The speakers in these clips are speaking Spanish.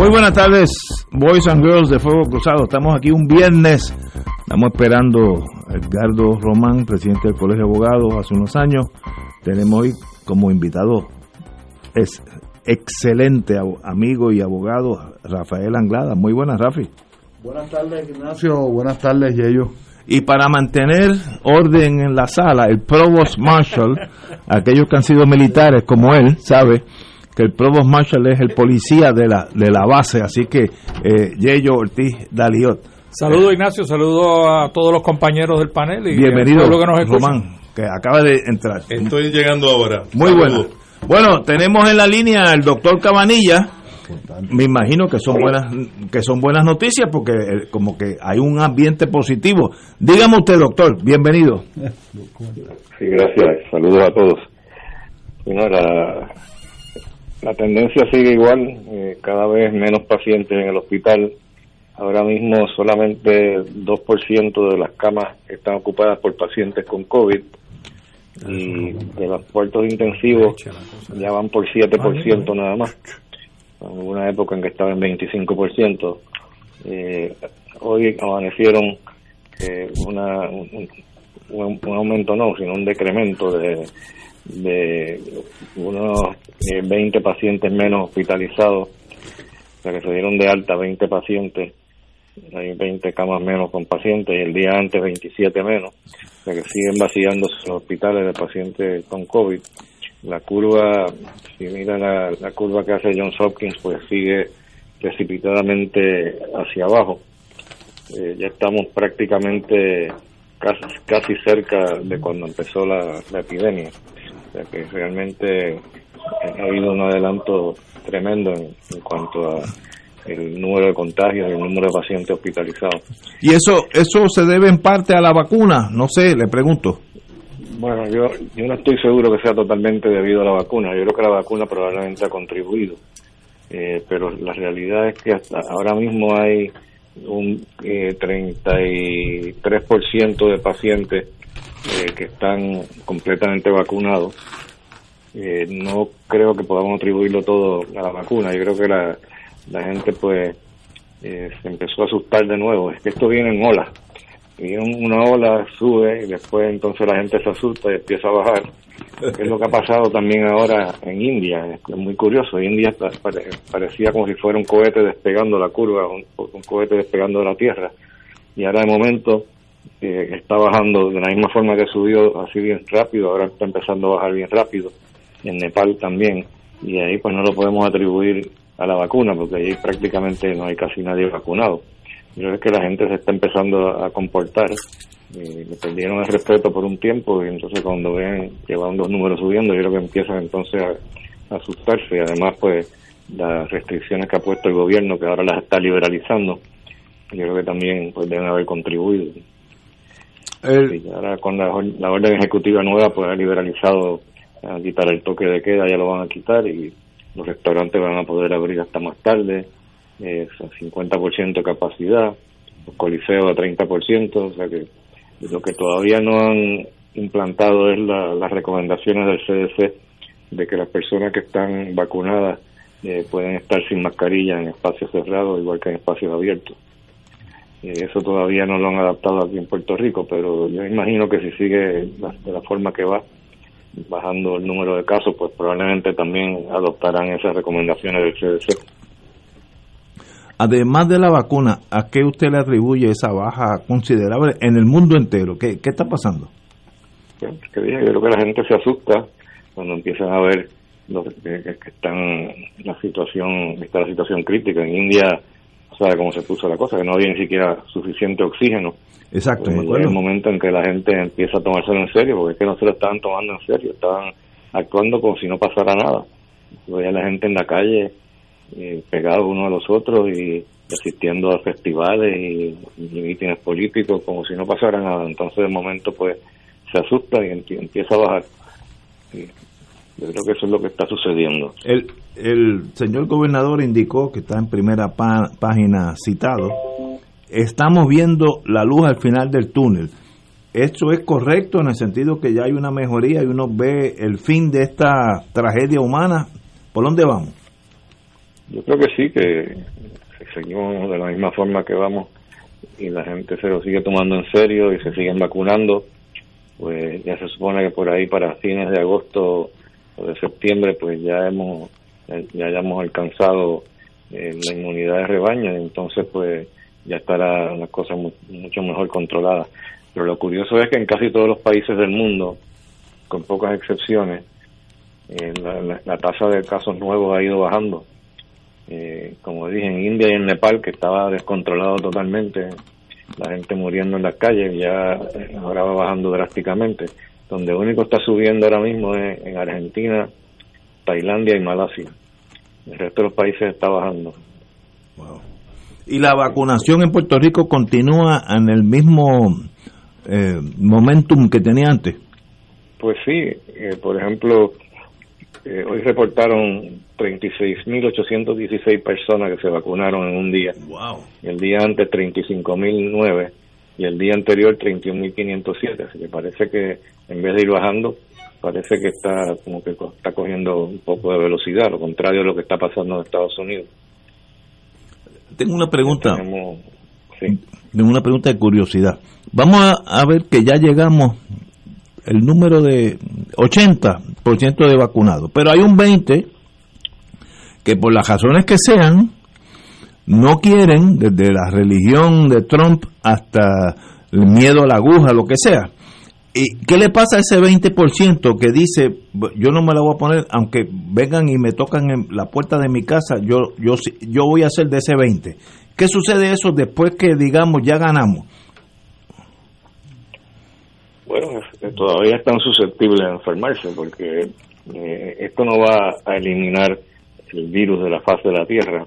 Muy buenas tardes, Boys and Girls de Fuego Cruzado. Estamos aquí un viernes. Estamos esperando a Edgardo Román, presidente del Colegio de Abogados, hace unos años. Tenemos hoy como invitado es excelente amigo y abogado Rafael Anglada. Muy buenas, Rafi. Buenas tardes, Ignacio. Buenas tardes, Yeyo. Y para mantener orden en la sala, el Provost Marshall, aquellos que han sido militares como él, sabe que el Provost Marshall es el policía de la, de la base, así que eh, Yeyo Ortiz Daliot. Saludo Ignacio, saludo a todos los compañeros del panel y bienvenido que nos Román, que acaba de entrar. Estoy llegando ahora. Muy bueno. Bueno, tenemos en la línea al doctor Cabanilla. Me imagino que son buenas que son buenas noticias porque eh, como que hay un ambiente positivo. Dígame usted, doctor, bienvenido. Sí, gracias. Saludos a todos. Bueno, la, la tendencia sigue igual, eh, cada vez menos pacientes en el hospital. Ahora mismo solamente 2% de las camas están ocupadas por pacientes con COVID y de los puertos intensivos ya van por 7% nada más. Hubo una época en que estaba en 25%. Eh, hoy amanecieron eh, una, un, un, aumento, no, sino un decremento de de unos 20 eh, pacientes menos hospitalizados, o sea que se dieron de alta 20 pacientes, hay 20 camas menos con pacientes y el día antes 27 menos, o sea que siguen vaciándose los hospitales de pacientes con COVID. La curva, si mira la, curva que hace Johns Hopkins, pues sigue precipitadamente hacia abajo. Eh, ya estamos prácticamente casi, casi cerca de cuando empezó la epidemia. O sea que realmente ha habido un adelanto tremendo en, cuanto a el número de contagios y el número de pacientes hospitalizados. ¿Y eso eso se debe en parte a la vacuna? No sé, le pregunto. Bueno, yo, yo no estoy seguro que sea totalmente debido a la vacuna. Yo creo que la vacuna probablemente ha contribuido. Eh, pero la realidad es que hasta ahora mismo hay un eh, 33% de pacientes eh, que están completamente vacunados. Eh, no creo que podamos atribuirlo todo a la vacuna. Yo creo que la, la gente pues eh, se empezó a asustar de nuevo. Es que esto viene en olas. Y una ola sube y después entonces la gente se asusta y empieza a bajar. es lo que ha pasado también ahora en India. Es muy curioso. India parecía como si fuera un cohete despegando la curva, un, un cohete despegando de la Tierra. Y ahora de momento eh, está bajando de la misma forma que subió así bien rápido, ahora está empezando a bajar bien rápido, en Nepal también, y ahí pues no lo podemos atribuir a la vacuna, porque ahí prácticamente no hay casi nadie vacunado. Yo creo que la gente se está empezando a comportar, le perdieron el respeto por un tiempo y entonces cuando ven que van los números subiendo, yo creo que empiezan entonces a, a asustarse y además pues las restricciones que ha puesto el gobierno, que ahora las está liberalizando, yo creo que también pues deben haber contribuido ahora con la, orden ejecutiva nueva pues ha liberalizado a quitar el toque de queda, ya lo van a quitar y los restaurantes van a poder abrir hasta más tarde, eh, 50% de capacidad, los coliseos a 30%, o sea que lo que todavía no han implantado es las recomendaciones del CDC de que las personas que están vacunadas eh, pueden estar sin mascarilla en espacios cerrados igual que en espacios abiertos. Eh, eso todavía no lo han adaptado aquí en Puerto Rico, pero yo imagino que si sigue de la forma que va, bajando el número de casos, pues probablemente también adoptarán esas recomendaciones del CDC. Además de la vacuna, ¿a qué usted le atribuye esa baja considerable en el mundo entero? ¿Qué, qué está pasando? yo creo que la gente se asusta cuando empiezan a ver lo que, están la situación está la situación crítica en India sabe cómo se puso la cosa que no había ni siquiera suficiente oxígeno. Exacto en el momento en que la gente empieza a tomárselo en serio porque es que no se lo estaban tomando en serio estaban actuando como si no pasara nada. Veía la gente en la calle eh, pegados unos a los otros y asistiendo a festivales y, y mítines políticos como si no pasara nada. Entonces de momento pues se asusta y empieza a bajar yo creo que eso es lo que está sucediendo. El, el señor gobernador indicó que está en primera página citado. Estamos viendo la luz al final del túnel. ¿Esto es correcto en el sentido que ya hay una mejoría y uno ve el fin de esta tragedia humana? ¿Por dónde vamos? Yo creo que sí, que seguimos de la misma forma que vamos y la gente se lo sigue tomando en serio y se siguen vacunando. Pues ya se supone que por ahí para fines de agosto de septiembre pues ya hemos ya hayamos alcanzado eh, la inmunidad de rebaño entonces pues ya estará la cosa mucho mejor controlada. Pero lo curioso es que en casi todos los países del mundo con pocas excepciones eh, la, tasa de casos nuevos ha ido bajando. Eh, como dije en India y en Nepal que estaba descontrolado totalmente la gente muriendo en las calles ya ahora va bajando drásticamente donde único está subiendo ahora mismo es en Argentina, Tailandia y Malasia. El resto de los países está bajando. ¿Y la vacunación en Puerto Rico continúa en el mismo eh, momentum que tenía antes? Pues sí, eh, por ejemplo, eh, hoy reportaron 36.816 personas que se vacunaron en un día. Wow. El día antes 35.009 y el día anterior 31.507. Así que parece que en vez de ir bajando, parece que está como que está cogiendo un poco de velocidad, lo contrario de lo que está pasando en Estados Unidos. Tengo una pregunta. Tengo una pregunta de curiosidad. Vamos a, ver que ya llegamos el número de 80% de vacunados, pero hay un 20 que por las razones que sean no quieren, desde la religión de Trump hasta el miedo a la aguja, lo que sea. ¿Y qué le pasa a ese 20% que dice, yo no me la voy a poner, aunque vengan y me tocan en la puerta de mi casa, yo, yo, yo voy a ser de ese 20%? ¿Qué sucede eso después que, digamos, ya ganamos? Bueno, todavía están susceptibles a enfermarse porque eh, esto no va a eliminar el virus de la faz de la Tierra,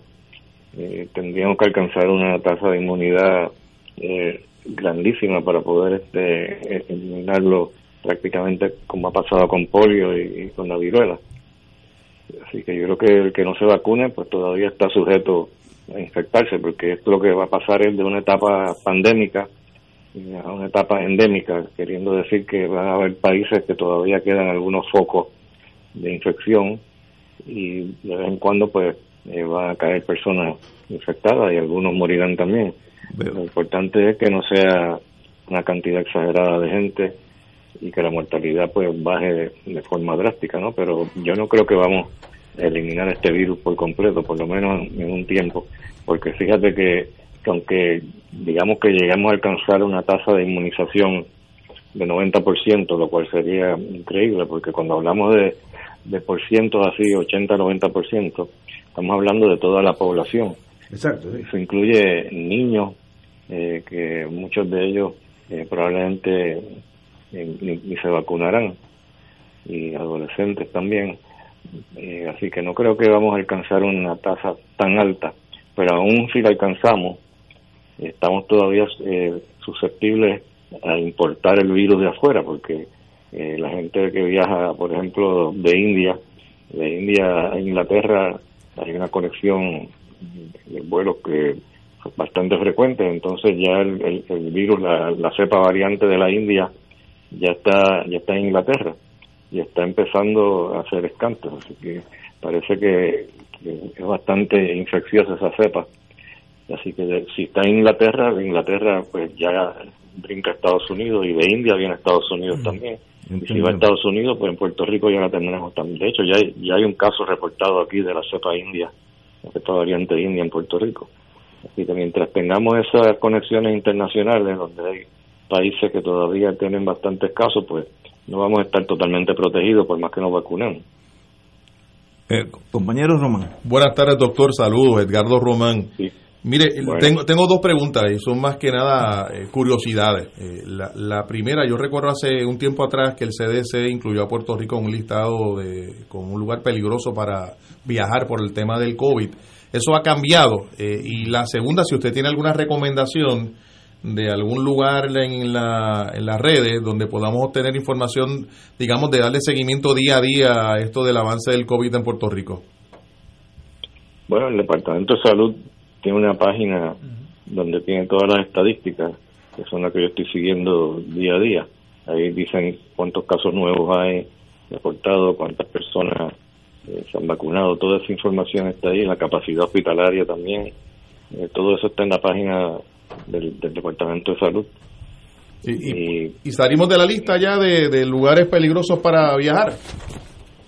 eh, tendríamos que alcanzar una tasa de inmunidad eh, grandísima para poder este, eliminarlo prácticamente como ha pasado con polio y, con la viruela. Así que yo creo que el que no se vacune pues todavía está sujeto a infectarse porque esto lo que va a pasar es de una etapa pandémica a una etapa endémica, queriendo decir que van a haber países que todavía quedan algunos focos de infección y de vez en cuando pues eh, van a caer personas infectadas y algunos morirán también. Lo importante es que no sea una cantidad exagerada de gente y que la mortalidad pues baje de, forma drástica, ¿no? Pero yo no creo que vamos a eliminar este virus por completo, por lo menos en un tiempo, porque fíjate que, aunque digamos que lleguemos a alcanzar una tasa de inmunización de 90%, lo cual sería increíble, porque cuando hablamos de, de por cientos así, 80-90%, Estamos hablando de toda la población. Exacto. Eso incluye niños, eh, que muchos de ellos eh, probablemente eh, ni, se vacunarán, y adolescentes también. así que no creo que vamos a alcanzar una tasa tan alta, pero aún si la alcanzamos, estamos todavía susceptibles a importar el virus de afuera, porque la gente que viaja, por ejemplo, de India, de India a Inglaterra, hay una conexión de vuelos que bastante frecuente, entonces ya el, virus, la, cepa variante de la India ya está ya está en Inglaterra y está empezando a hacer escantos, así que parece que, es bastante infecciosa esa cepa. Así que si está en Inglaterra, de Inglaterra pues ya brinca a Estados Unidos y de India viene a Estados Unidos también. Y si va a Estados Unidos, pues en Puerto Rico ya la tendremos también. De hecho, ya hay, ya hay un caso reportado aquí de la cepa india, la cepa variante india en Puerto Rico. Así que mientras tengamos esas conexiones internacionales, donde hay países que todavía tienen bastantes casos, pues no vamos a estar totalmente protegidos por más que nos vacunemos. Eh, compañero Román. Buenas tardes, doctor. Saludos, Edgardo Román. Mire, tengo, tengo dos preguntas y son más que nada eh, curiosidades. Eh, la, primera, yo recuerdo hace un tiempo atrás que el CDC incluyó a Puerto Rico en un listado de, como un lugar peligroso para viajar por el tema del COVID. Eso ha cambiado. y la segunda, si usted tiene alguna recomendación de algún lugar en, la, en las redes donde podamos obtener información, digamos, de darle seguimiento día a día a esto del avance del COVID en Puerto Rico? Bueno, el Departamento de Salud tiene una página donde tiene todas las estadísticas, que son las que yo estoy siguiendo día a día. Ahí dicen cuántos casos nuevos hay reportados, cuántas personas eh, se han vacunado, toda esa información está ahí, la capacidad hospitalaria también, eh, todo eso está en la página del, Departamento de Salud. ¿Y, salimos de la lista ya de, lugares peligrosos para viajar?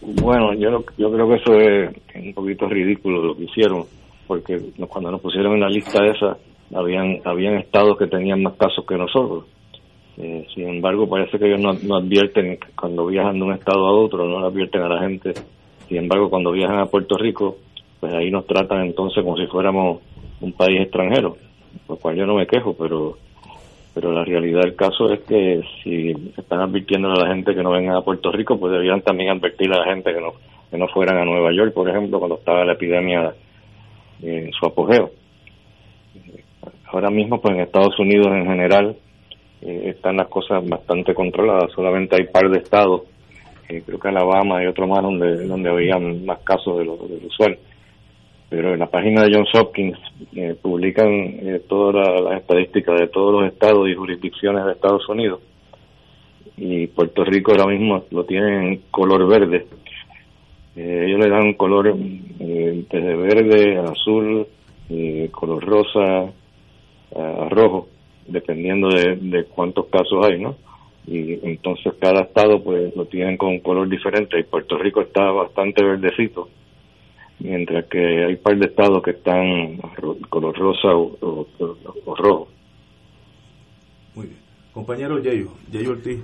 Bueno, yo, yo creo que eso es un poquito ridículo lo que hicieron, porque cuando nos pusieron en la lista esa, habían, habían estados que tenían más casos que nosotros. Eh, sin embargo, parece que ellos no, advierten cuando viajan de un estado a otro, no advierten a la gente. Sin embargo, cuando viajan a Puerto Rico, pues ahí nos tratan entonces como si fuéramos un país extranjero lo cual yo no me quejo, pero pero la realidad del caso es que si están advirtiendo a la gente que no vengan a Puerto Rico, pues deberían también advertir a la gente que no que no fueran a Nueva York, por ejemplo, cuando estaba la epidemia en su apogeo. Ahora mismo, pues en Estados Unidos en general eh, están las cosas bastante controladas. Solamente hay par de estados, eh, creo que Alabama y otro más, donde donde habían más casos de lo, de lo usual pero en la página de Johns Hopkins eh, publican eh, todas las estadísticas de todos los estados y jurisdicciones de Estados Unidos y Puerto Rico ahora mismo lo tiene en color verde. Eh, ellos le dan color desde verde, azul, color rosa, a rojo, dependiendo de, cuántos casos hay, ¿no? Y entonces cada estado pues lo tienen con un color diferente y Puerto Rico está bastante verdecito mientras que hay un par de estados que están color rosa o, rojo. Compañero Yeyo, Yeyo Ortiz.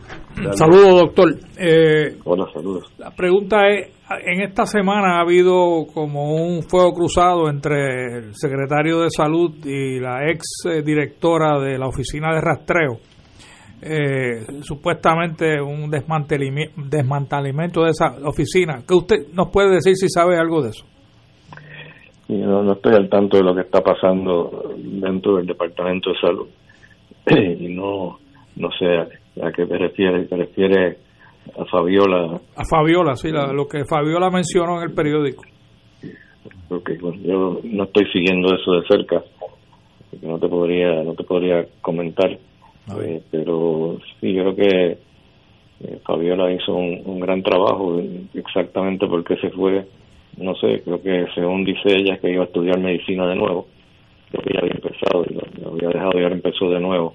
Saludos, doctor. Eh, Hola, saludos. La pregunta es, en esta semana ha habido como un fuego cruzado entre el secretario de Salud y la ex eh, directora de la Oficina de Rastreo. Eh, supuestamente un desmantelamiento de esa oficina. ¿Qué usted nos puede decir si sabe algo de eso? no, no estoy al tanto de lo que está pasando dentro del Departamento de Salud. y no, no sé a, qué te refieres. ¿Te refieres a Fabiola? A Fabiola, sí, lo que Fabiola mencionó en el periódico. Porque yo no estoy siguiendo eso de cerca. No te podría, no te podría comentar. Eh, pero sí, yo creo que eh, Fabiola hizo un, un gran trabajo exactamente porque se fue no sé, creo que según dice ella que iba a estudiar medicina de nuevo, creo que ya había empezado, lo, había dejado y ahora empezó de nuevo.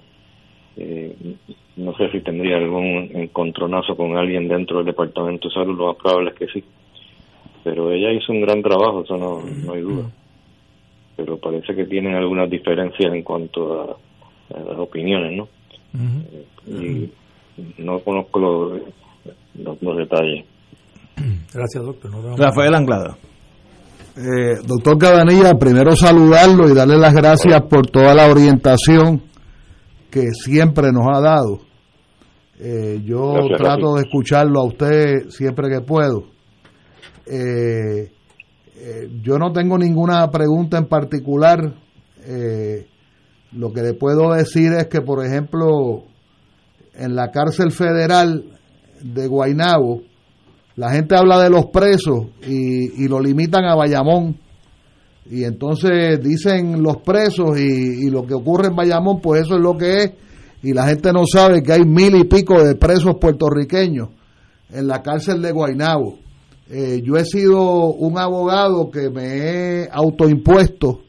Eh, no sé si tendría algún encontronazo con alguien dentro del departamento de salud, lo más probable es que sí. Pero ella hizo un gran trabajo, eso no, no hay duda. Pero parece que tienen algunas diferencias en cuanto a, las opiniones, ¿no? Y no conozco los, los detalles. Gracias, doctor. Rafael Anglada. Eh, doctor Cabanilla, primero saludarlo y darle las gracias por toda la orientación que siempre nos ha dado. Eh, yo trato de escucharlo a usted siempre que puedo. Eh, yo no tengo ninguna pregunta en particular. lo que le puedo decir es que, por ejemplo, en la cárcel federal de Guaynabo, la gente habla de los presos y, lo limitan a Bayamón. Y entonces dicen los presos y, lo que ocurre en Bayamón, pues eso es lo que es. Y la gente no sabe que hay mil y pico de presos puertorriqueños en la cárcel de Guaynabo. Eh, yo he sido un abogado que me he autoimpuesto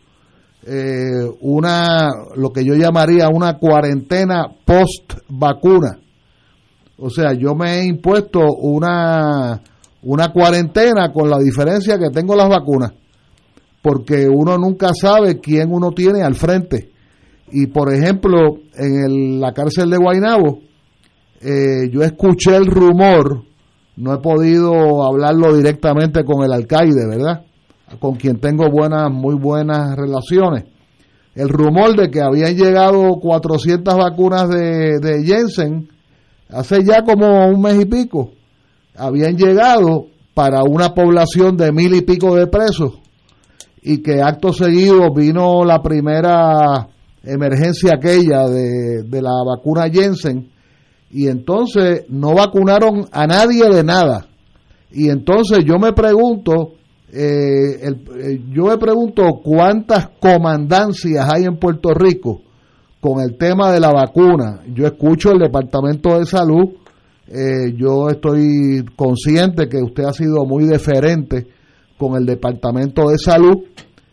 eh, una, lo que yo llamaría una cuarentena post vacuna O sea, yo me he impuesto una, una cuarentena con la diferencia que tengo las vacunas, porque uno nunca sabe quién uno tiene al frente. Y por ejemplo, en la cárcel de Guaynabo, eh, yo escuché el rumor, no he podido hablarlo directamente con el alcaide, ¿verdad? Con quien tengo buenas, muy buenas relaciones. El rumor de que habían llegado 400 vacunas de, de Jensen hace ya como un mes y pico, habían llegado para una población de mil y pico de presos y que acto seguido vino la primera emergencia aquella de, de la vacuna Jensen y entonces no vacunaron a nadie de nada. Y entonces yo me pregunto, eh, eh, yo me pregunto cuántas comandancias hay en Puerto Rico con el tema de la vacuna. Yo escucho el Departamento de Salud, eh, yo estoy consciente que usted ha sido muy deferente con el Departamento de Salud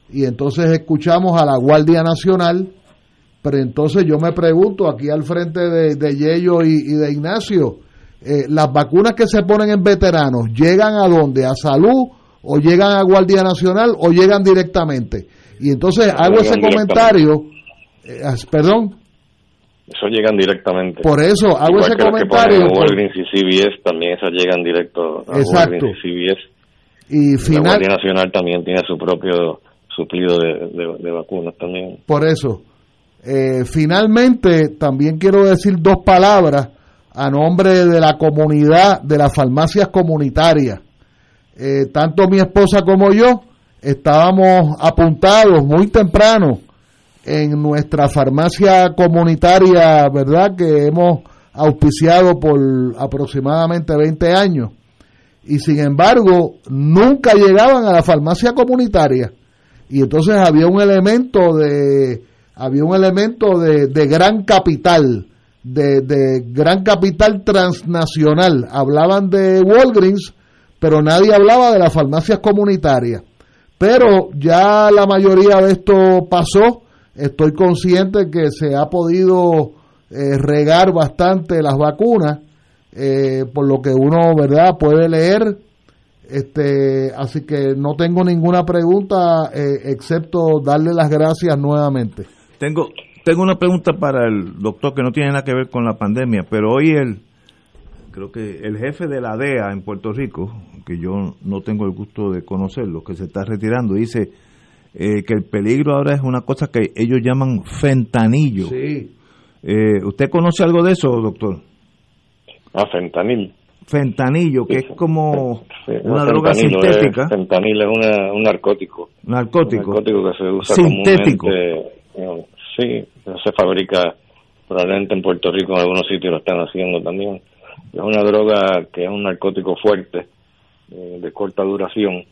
y entonces escuchamos a la Guardia Nacional, pero entonces yo me pregunto aquí al frente de, de Yello y, de Ignacio, eh, las vacunas que se ponen en veteranos, ¿llegan a dónde? ¿A salud? ¿O llegan a Guardia Nacional? ¿O llegan directamente? Y entonces hago ese comentario eh, perdón. Eso llegan directamente. Por eso hago ese comentario. Que CBS también esas llegan directo a Exacto. CBS. Y final... La Guardia Nacional también tiene su propio suplido de, vacunas también. Por eso. Eh, finalmente, también quiero decir dos palabras a nombre de la comunidad de las farmacias comunitarias. Eh, tanto mi esposa como yo estábamos apuntados muy temprano en nuestra farmacia comunitaria, ¿verdad? Que hemos auspiciado por aproximadamente 20 años. Y sin embargo, nunca llegaban a la farmacia comunitaria. Y entonces había un elemento de, había un elemento de, de gran capital, de, de gran capital transnacional. Hablaban de Walgreens, pero nadie hablaba de las farmacias comunitarias. Pero ya la mayoría de esto pasó Estoy consciente que se ha podido eh, regar bastante las vacunas, eh, por lo que uno, ¿verdad?, puede leer. Este, así que no tengo ninguna pregunta eh, excepto darle las gracias nuevamente. Tengo tengo una pregunta para el doctor que no tiene nada que ver con la pandemia, pero hoy el creo que el jefe de la DEA en Puerto Rico, que yo no tengo el gusto de conocerlo, que se está retirando, dice eh, que el peligro ahora es una cosa que ellos llaman fentanillo. Sí. Eh, ¿Usted conoce algo de eso, doctor? Ah, fentanil. Fentanillo, que es como una droga sintética. fentanil es un narcótico. Narcótico. Un narcótico que se usa sintético. sí, se fabrica probablemente en Puerto Rico, en algunos sitios lo están haciendo también. Es una droga que es un narcótico fuerte, eh, de corta duración,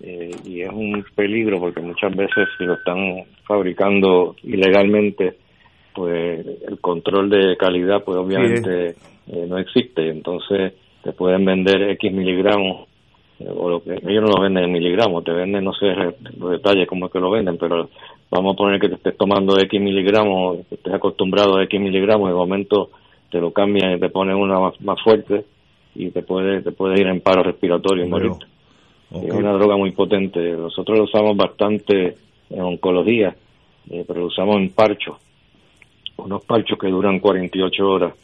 eh, y es un peligro porque muchas veces si lo están fabricando ilegalmente pues el control de calidad pues obviamente eh, no existe. Entonces te pueden vender X miligramos eh, o lo que ellos no lo venden en miligramos te venden no sé los detalles cómo es que lo venden pero vamos a poner que te estés tomando X miligramos que estés acostumbrado a X miligramos y de momento te lo cambian y te ponen una más, fuerte y te puede te puede ir en paro respiratorio y morir. Es una droga muy potente. Nosotros lo usamos bastante en oncología, eh, pero lo usamos en parchos, unos parchos que duran 48 horas.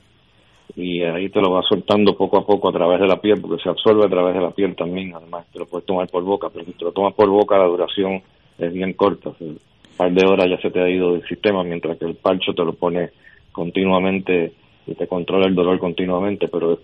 Y ahí te lo va soltando poco a poco a través de la piel, porque se absorbe a través de la piel también, además te lo puedes tomar por boca, pero si te lo tomas por boca la duración es bien corta, un par de horas ya se te ha ido del sistema, mientras que el parcho te lo pone continuamente y te controla el dolor continuamente, pero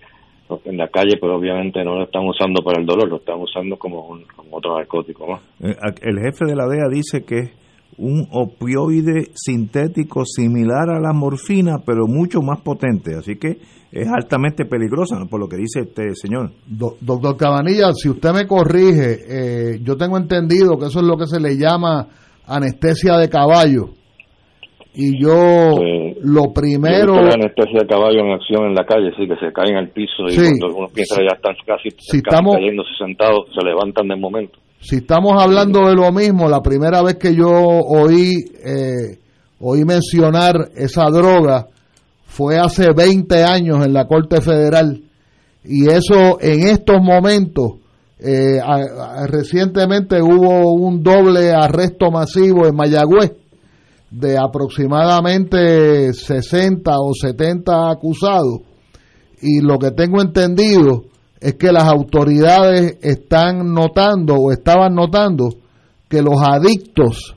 en la calle, pero obviamente no lo están usando para el dolor, lo están usando como, un, otro narcótico eh, El jefe de la DEA dice que un opioide sintético similar a la morfina, pero mucho más potente, así que es altamente peligrosa, por lo que dice este señor. doctor Cabanilla, si usted me corrige, eh, yo tengo entendido que eso es lo que se le llama anestesia de caballo. Y yo lo primero la anestesia de caballo en acción en la calle sí que se caen al piso y cuando algunos piensan ya están casi, si estamos, cayéndose sentados se levantan de momento si estamos hablando de lo mismo la primera vez que yo oí eh, oí mencionar esa droga fue hace 20 años en la Corte Federal. Y eso en estos momentos, eh, recientemente hubo un doble arresto masivo en Mayagüez de aproximadamente 60 o 70 acusados. Y lo que tengo entendido es que las autoridades están notando o estaban notando que los adictos,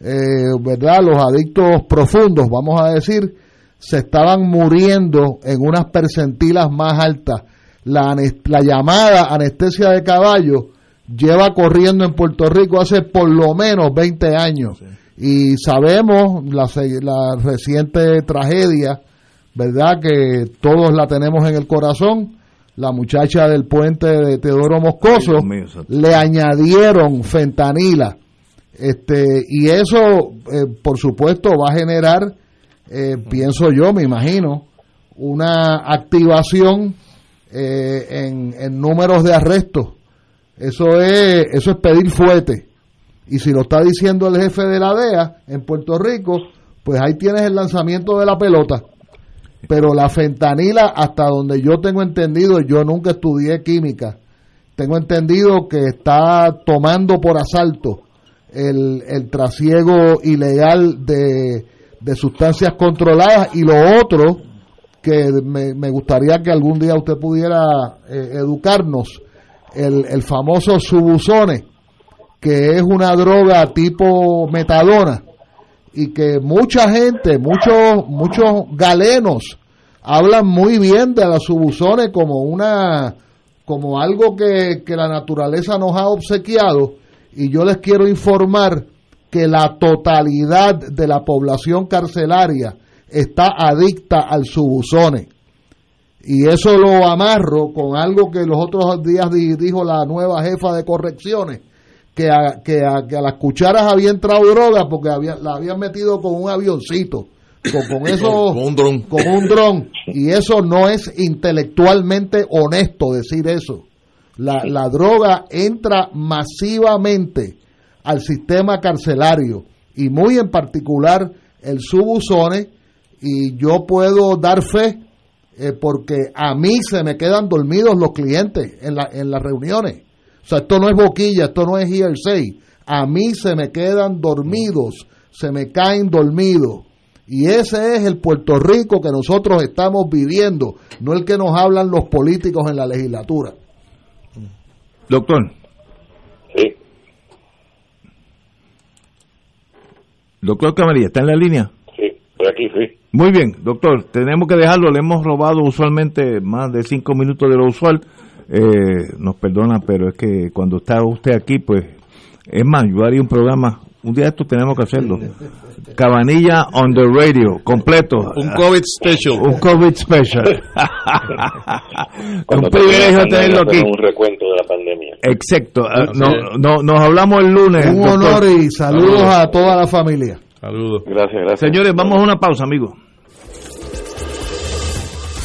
eh, ¿verdad? Los adictos profundos, vamos a decir, se estaban muriendo en unas percentilas más altas. La, la llamada anestesia de caballo lleva corriendo en Puerto Rico hace por lo menos 20 años. Y sabemos la, la reciente tragedia, ¿verdad? Que todos la tenemos en el corazón. La muchacha del puente de Teodoro Moscoso le añadieron fentanila. Este, y eso, eh, por supuesto, va a generar eh, pienso yo, me imagino, una activación eh, en, números de arrestos. Eso es, eso es pedir fuerte. Y si lo está diciendo el jefe de la DEA en Puerto Rico, pues ahí tienes el lanzamiento de la pelota. Pero la fentanila, hasta donde yo tengo entendido, yo nunca estudié química, tengo entendido que está tomando por asalto el, el trasiego ilegal de de sustancias controladas y lo otro que me, gustaría que algún día usted pudiera eh, educarnos, el, el famoso subusone, que es una droga tipo metadona y que mucha gente, muchos muchos galenos hablan muy bien de la subusone como una como algo que, que la naturaleza nos ha obsequiado y yo les quiero informar que la totalidad de la población carcelaria está adicta al subusone. Y eso lo amarro con algo que los otros días dijo la nueva jefa de correcciones, que a, que a, las cucharas había entrado droga porque había, la habían metido con un avioncito, con, eso, con un dron. Con un dron. Y eso no es intelectualmente honesto decir eso. La, la droga entra masivamente al sistema carcelario y muy en particular el subusone y yo puedo dar fe eh, porque a mí se me quedan dormidos los clientes en, la, en las reuniones. O sea, esto no es boquilla, esto no es hearsay. A mí se me quedan dormidos, se me caen dormidos. Y ese es el Puerto Rico que nosotros estamos viviendo, no el que nos hablan los políticos en la legislatura. Doctor. Sí. Doctor Camarilla, ¿está en la línea? Sí, estoy aquí, sí. Muy bien, doctor, tenemos que dejarlo, le hemos robado usualmente más de cinco minutos de lo usual. Eh, nos perdona, pero es que cuando está usted aquí, pues, es más, yo haría un programa, un día esto tenemos que hacerlo. Cabanilla on the radio, completo. Un COVID special. Un COVID special. un privilegio tenerlo aquí. Un recuento de la pandemia. Exacto. Ah, no, no, nos hablamos el lunes. Un honor y saludos, a toda la familia. Saludos. Gracias, gracias. Señores, vamos a una pausa, amigos.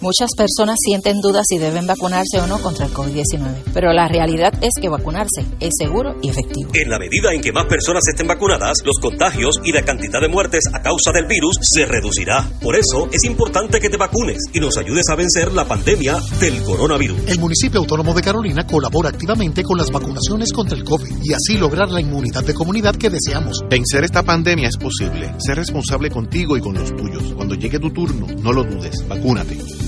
Muchas personas sienten dudas si deben vacunarse o no contra el COVID-19, pero la realidad es que vacunarse es seguro y efectivo. En la medida en que más personas estén vacunadas, los contagios y la cantidad de muertes a causa del virus se reducirá. Por eso es importante que te vacunes y nos ayudes a vencer la pandemia del coronavirus. El municipio autónomo de Carolina colabora activamente con las vacunaciones contra el COVID y así lograr la inmunidad de comunidad que deseamos. Vencer esta pandemia es posible. Sé responsable contigo y con los tuyos. Cuando llegue tu turno, no lo dudes. Vacúnate.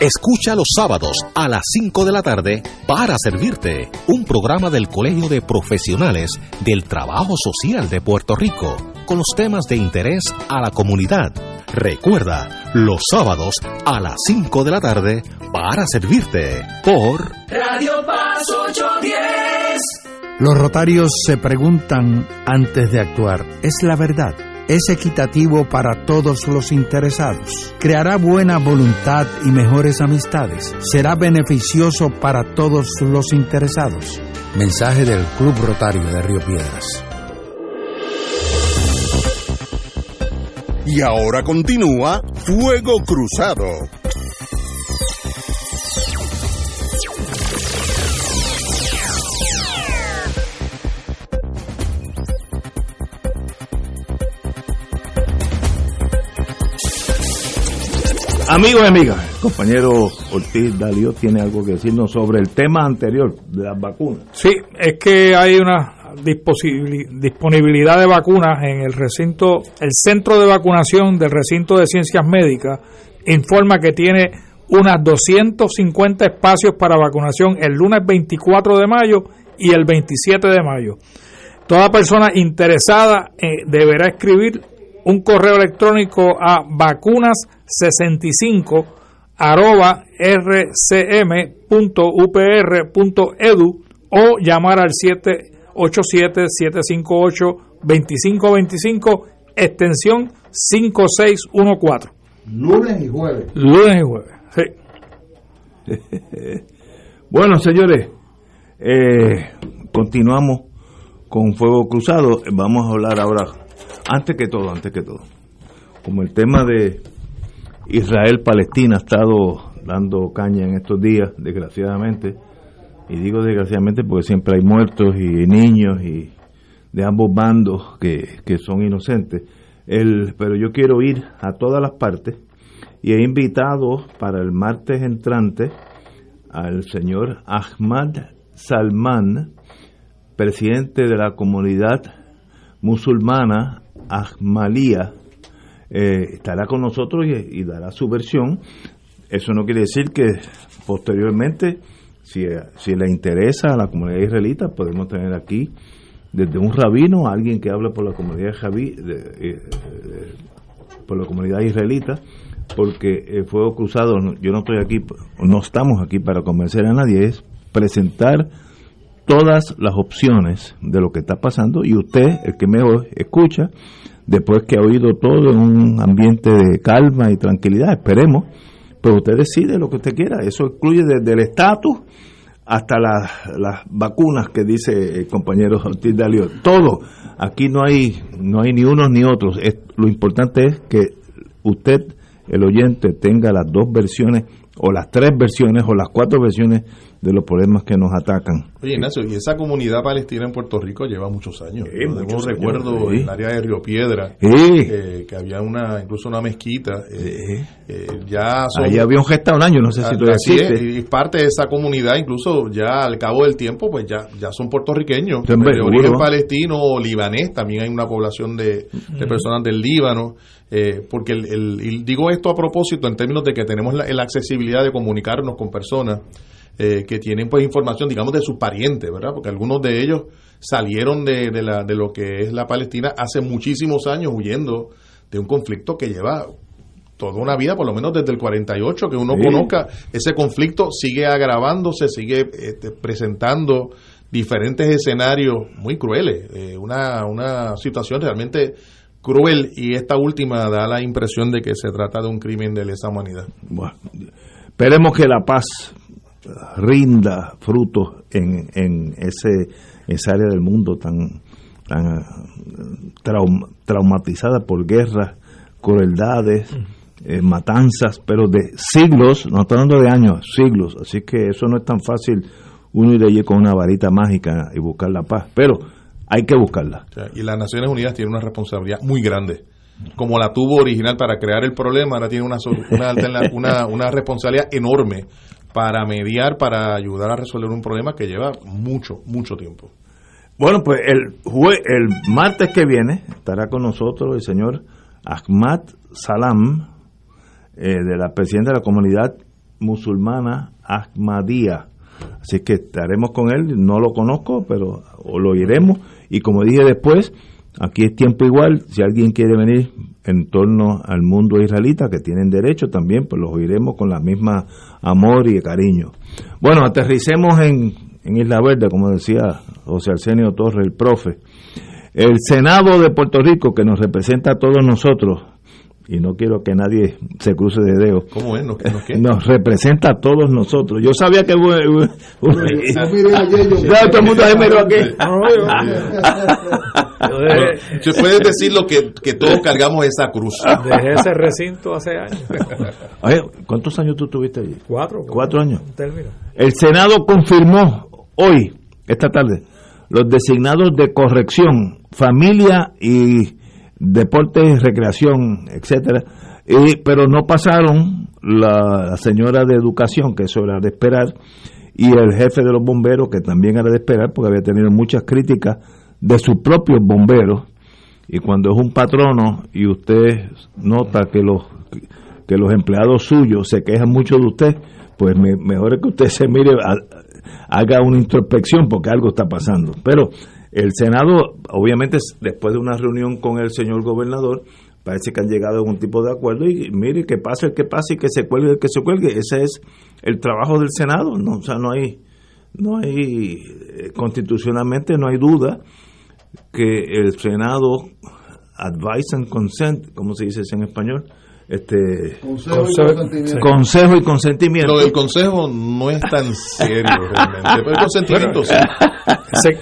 Escucha los sábados a las 5 de la tarde para servirte un programa del Colegio de Profesionales del Trabajo Social de Puerto Rico con los temas de interés a la comunidad. Recuerda, los sábados a las 5 de la tarde para servirte por Radio Paz 810. Los rotarios se preguntan antes de actuar, ¿es la verdad? Es equitativo para todos los interesados, creará buena voluntad y mejores amistades, será beneficioso para todos los interesados. Mensaje del Club Rotario de Río Piedras. Y ahora continúa Fuego Cruzado. Amigos y amigas, el compañero Ortiz Dalio tiene algo que decirnos sobre el tema anterior de las vacunas. Sí, es que hay una disponibilidad de vacunas en el recinto, el centro de vacunación del recinto de ciencias médicas informa que tiene unas 250 espacios para vacunación el lunes 24 de mayo y el 27 de mayo. Toda persona interesada eh, deberá escribir un correo electrónico a vacunas65 arroba rcm.upr.edu o llamar al 787-758-2525 extensión 5614. Lunes y jueves. Lunes y jueves, sí. bueno, señores, eh, continuamos con Fuego Cruzado. Vamos a hablar ahora antes que todo, antes que todo, como el tema de Israel-Palestina ha estado dando caña en estos días, desgraciadamente, y digo desgraciadamente porque siempre hay muertos y niños y de ambos bandos que, que son inocentes. El, pero yo quiero ir a todas las partes y he invitado para el martes entrante al señor Ahmad Salman, presidente de la comunidad musulmana Ahmalía eh, estará con nosotros y, dará su versión. Eso no quiere decir que posteriormente, si, si le interesa a la comunidad israelita, podemos tener aquí desde un rabino a alguien que habla por la comunidad javí, eh, por la comunidad israelita, porque el fuego cruzado, yo no estoy aquí, no estamos aquí para convencer a nadie, es presentar todas las opciones de lo que está pasando y usted, el que me escucha, después que ha oído todo en un ambiente de calma y tranquilidad, esperemos, pues usted decide lo que usted quiera, eso incluye desde el estatus hasta las, vacunas que dice el compañero Ortiz Dalio, todo, aquí no hay, no hay ni unos ni otros, lo importante es que usted, el oyente, tenga las dos versiones o las tres versiones o las cuatro versiones de los problemas que nos atacan. Oye, Ignacio, y esa comunidad palestina en Puerto Rico lleva muchos años. Yo recuerdo en el área de Río Piedra, eh, que había una incluso una mezquita. Eh, eh, ya Ahí había un año, no sé si tú existe. y parte de esa comunidad, incluso ya al cabo del tiempo, pues ya, ya son puertorriqueños. de origen palestino o libanés, también hay una población de, personas del Líbano. porque el, digo esto a propósito en términos de que tenemos la, la accesibilidad de comunicarnos con personas eh, que tienen pues información, digamos, de sus parientes, ¿verdad? Porque algunos de ellos salieron de, de, la, de lo que es la Palestina hace muchísimos años huyendo de un conflicto que lleva toda una vida, por lo menos desde el 48, que uno conozca ese conflicto, sigue agravándose, sigue este, presentando diferentes escenarios muy crueles, eh, una, una situación realmente cruel y esta última da la impresión de que se trata de un crimen de lesa humanidad. Bueno, esperemos que la paz rinda frutos en, en ese esa área del mundo tan tan traumatizada por guerras, crueldades, eh, matanzas, pero de siglos, no estoy hablando de años, siglos, así que eso no es tan fácil uno ir allí con una varita mágica y buscar la paz, pero hay que buscarla. y las Naciones Unidas tienen una responsabilidad muy grande. Como la tuvo original para crear el problema, ahora tiene una, una, una responsabilidad enorme para mediar, para ayudar a resolver un problema que lleva mucho, mucho tiempo. Bueno, pues el, el martes que viene estará con nosotros el señor Ahmad Salam, eh, de la presidenta de la comunidad musulmana Ahmadía. Así que estaremos con él, no lo conozco, pero lo oiremos. Y como dije después, aquí es tiempo igual, si alguien quiere venir en torno al mundo israelita, que tienen derecho también, pues los oiremos con la misma amor y cariño. Bueno, aterricemos en, en Isla Verde, como decía José Arsenio Torres, el profe. El Senado de Puerto Rico, que nos representa a todos nosotros, y no quiero que nadie se cruce de dedos. ¿Cómo es? ¿Nos, nos representa a todos nosotros. Yo sabía que... todo el mundo se miró aquí. Se puede decir lo que, que todos cargamos esa cruz. Dejé ese recinto hace años. ¿Cuántos años tú tuviste allí? Cuatro. Cuatro años. El Senado confirmó hoy, esta tarde, los designados de corrección, familia y deportes, recreación, etcétera, y, pero no pasaron la, señora de educación, que eso era de esperar, y el jefe de los bomberos, que también era de esperar, porque había tenido muchas críticas de sus propios bomberos, y cuando es un patrono y usted nota que los que los empleados suyos se quejan mucho de usted, pues mejor es que usted se mire, haga una introspección porque algo está pasando. Pero el Senado, obviamente, después de una reunión con el señor gobernador, parece que han llegado a algún tipo de acuerdo y mire que pase el que pase y que se cuelgue el que se cuelgue. Ese es el trabajo del Senado. No, o sea, no hay, no hay, eh, constitucionalmente no hay duda que el Senado advise and consent, como se dice en español, este consejo, y consentimiento. Lo del consejo no es tan serio realmente, pero el consentimiento sí.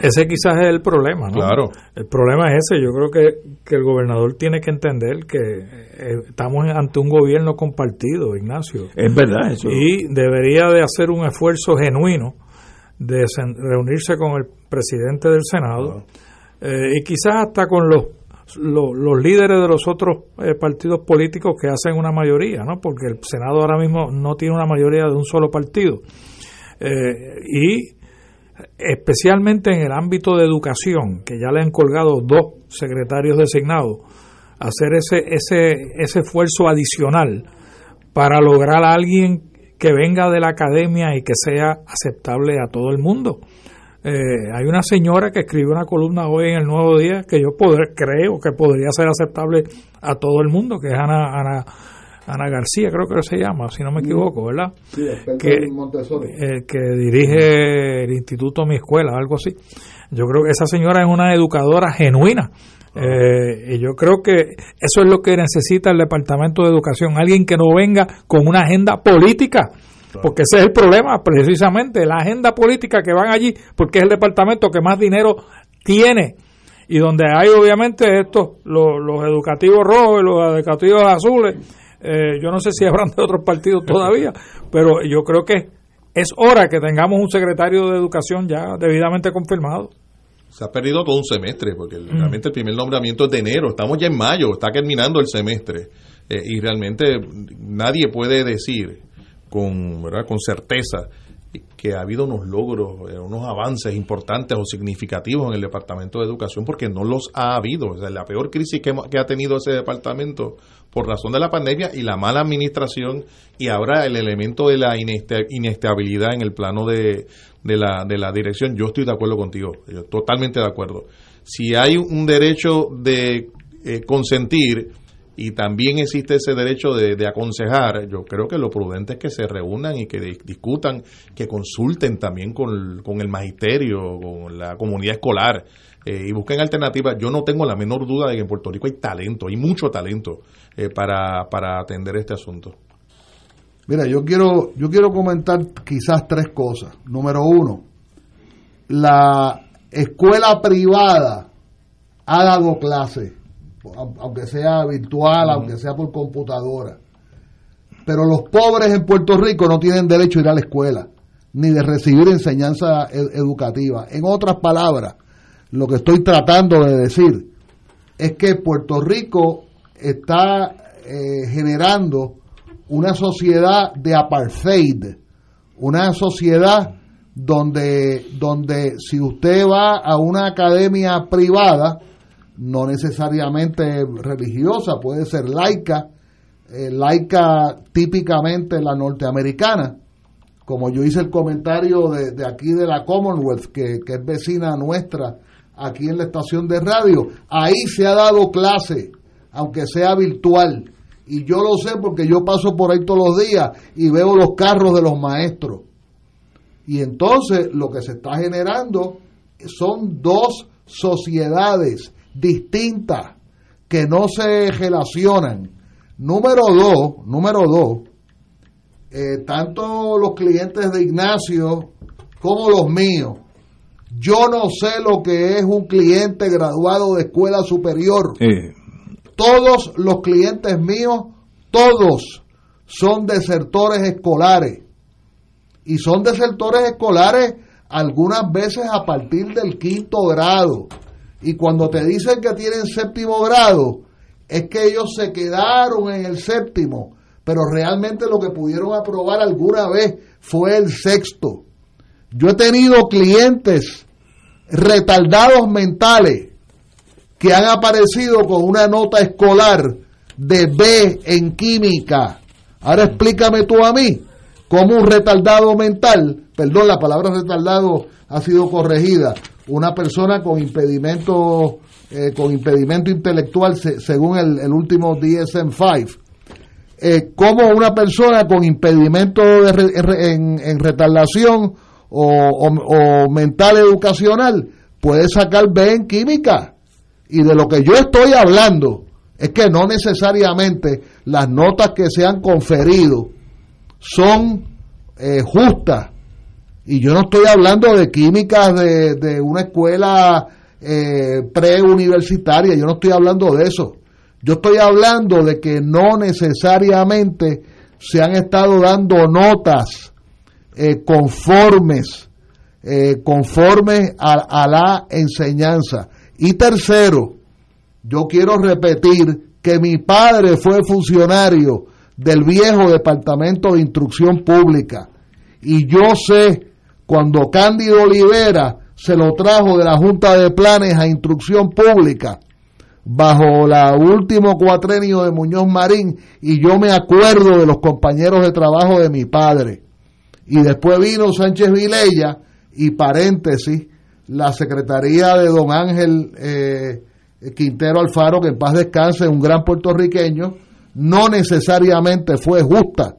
Ese, quizás es el problema, ¿no? Claro. El problema es ese. Yo creo que, que el gobernador tiene que entender que eh, estamos ante un gobierno compartido, Ignacio. Es verdad eso. Y debería de hacer un esfuerzo genuino de reunirse con el presidente del Senado eh, y quizás hasta con los los líderes de los otros eh, partidos políticos que hacen una mayoría, ¿no? Porque el Senado ahora mismo no tiene una mayoría de un solo partido. Eh, y especialmente en el ámbito de educación, que ya le han colgado dos secretarios designados, hacer ese, ese, ese esfuerzo adicional para lograr a alguien que venga de la academia y que sea aceptable a todo el mundo. Eh, hay una señora que escribe una columna hoy en el Nuevo Día que yo creo que podría ser aceptable a todo el mundo, que es Ana, Ana, Ana García, creo que se llama, si no me equivoco, ¿verdad? Sí, que, eh, que dirige el Instituto Mi Escuela, algo así. Yo creo que esa señora es una educadora genuina. Eh, y yo creo que eso es lo que necesita el Departamento de Educación, alguien que no venga con una agenda política porque ese es el problema, precisamente, la agenda política que van allí, porque es el departamento que más dinero tiene. Y donde hay obviamente estos, los, educativos rojos y los educativos azules, eh, yo no sé si habrán de otros partidos todavía, pero yo creo que es hora que tengamos un secretario de educación ya debidamente confirmado. Se ha perdido todo un semestre, porque mm. realmente el primer nombramiento es de enero, estamos ya en mayo, está terminando el semestre, eh, y realmente nadie puede decir con, ¿verdad? con certeza que ha habido unos logros, eh, unos avances importantes o significativos en el Departamento de Educación, porque no los ha habido. O sea, la peor crisis que, que, ha tenido ese departamento por razón de la pandemia y la mala administración y ahora el elemento de la inestabilidad en el plano de, de, la, de la dirección, yo estoy de acuerdo contigo, totalmente de acuerdo. Si hay un derecho de eh, consentir, y también existe ese derecho de, aconsejar, yo creo que lo prudente es que se reúnan y que discutan, que consulten también con, con el magisterio, con la comunidad escolar eh, y busquen alternativas. Yo no tengo la menor duda de que en Puerto Rico hay talento, hay mucho talento eh, para, para atender este asunto. Mira, yo quiero, yo quiero comentar quizás tres cosas. Número uno, la escuela privada ha dado clases aunque sea virtual, aunque sea por computadora. Pero los pobres en Puerto Rico no tienen derecho a ir a la escuela, ni de recibir enseñanza educativa. En otras palabras, lo que estoy tratando de decir es que Puerto Rico está eh, generando una sociedad de apartheid, una sociedad donde, donde si usted va a una academia privada, no necesariamente religiosa, puede ser laica, eh, laica típicamente la norteamericana, como yo hice el comentario de, aquí de la Commonwealth, que, que, es vecina nuestra aquí en la estación de radio, ahí se ha dado clase, aunque sea virtual, y yo lo sé porque yo paso por ahí todos los días y veo los carros de los maestros. Y entonces lo que se está generando son dos sociedades distintas que no se relacionan. Número dos, número dos, eh, tanto los clientes de Ignacio como los míos, yo no sé lo que es un cliente graduado de escuela superior. Todos los clientes míos, todos son desertores escolares. Y son desertores escolares algunas veces a partir del quinto grado. Y cuando te dicen que tienen séptimo grado, es que ellos se quedaron en el séptimo, pero realmente lo que pudieron aprobar alguna vez fue el sexto. Yo he tenido clientes retardados mentales que han aparecido con una nota escolar de B en química. Ahora explícame tú a mí cómo un retardado mental, perdón, la palabra retardado ha sido corregida, una persona con impedimento eh, con impedimento intelectual según el, último DSM-5 eh, como una persona con impedimento en, en, retardación o, mental educacional puede sacar B en química y de lo que yo estoy hablando es que no necesariamente las notas que se han conferido son eh, justas y yo no estoy hablando de químicas de, de una escuela eh, preuniversitaria, yo no estoy hablando de eso. Yo estoy hablando de que no necesariamente se han estado dando notas eh, conformes, eh, a la enseñanza. Y tercero, yo quiero repetir que mi padre fue funcionario del viejo Departamento de Instrucción Pública y yo sé cuando Cándido Olivera se lo trajo de la Junta de Planes a Instrucción Pública bajo la último cuatrenio de Muñoz Marín y yo me acuerdo de los compañeros de trabajo de mi padre. Y después vino Sánchez Vilella y paréntesis, la secretaría de don Ángel eh, Quintero Alfaro, que en paz descanse, un gran puertorriqueño, no necesariamente fue justa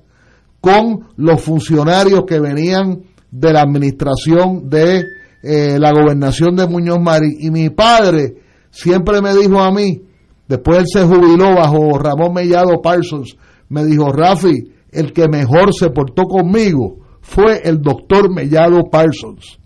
con los funcionarios que venían de la administración de eh, la gobernación de Muñoz Marín. Y mi padre siempre me dijo a mí, después él se jubiló bajo Ramón Mellado Parsons, me dijo, Rafi, el que mejor se portó conmigo fue el doctor Mellado Parsons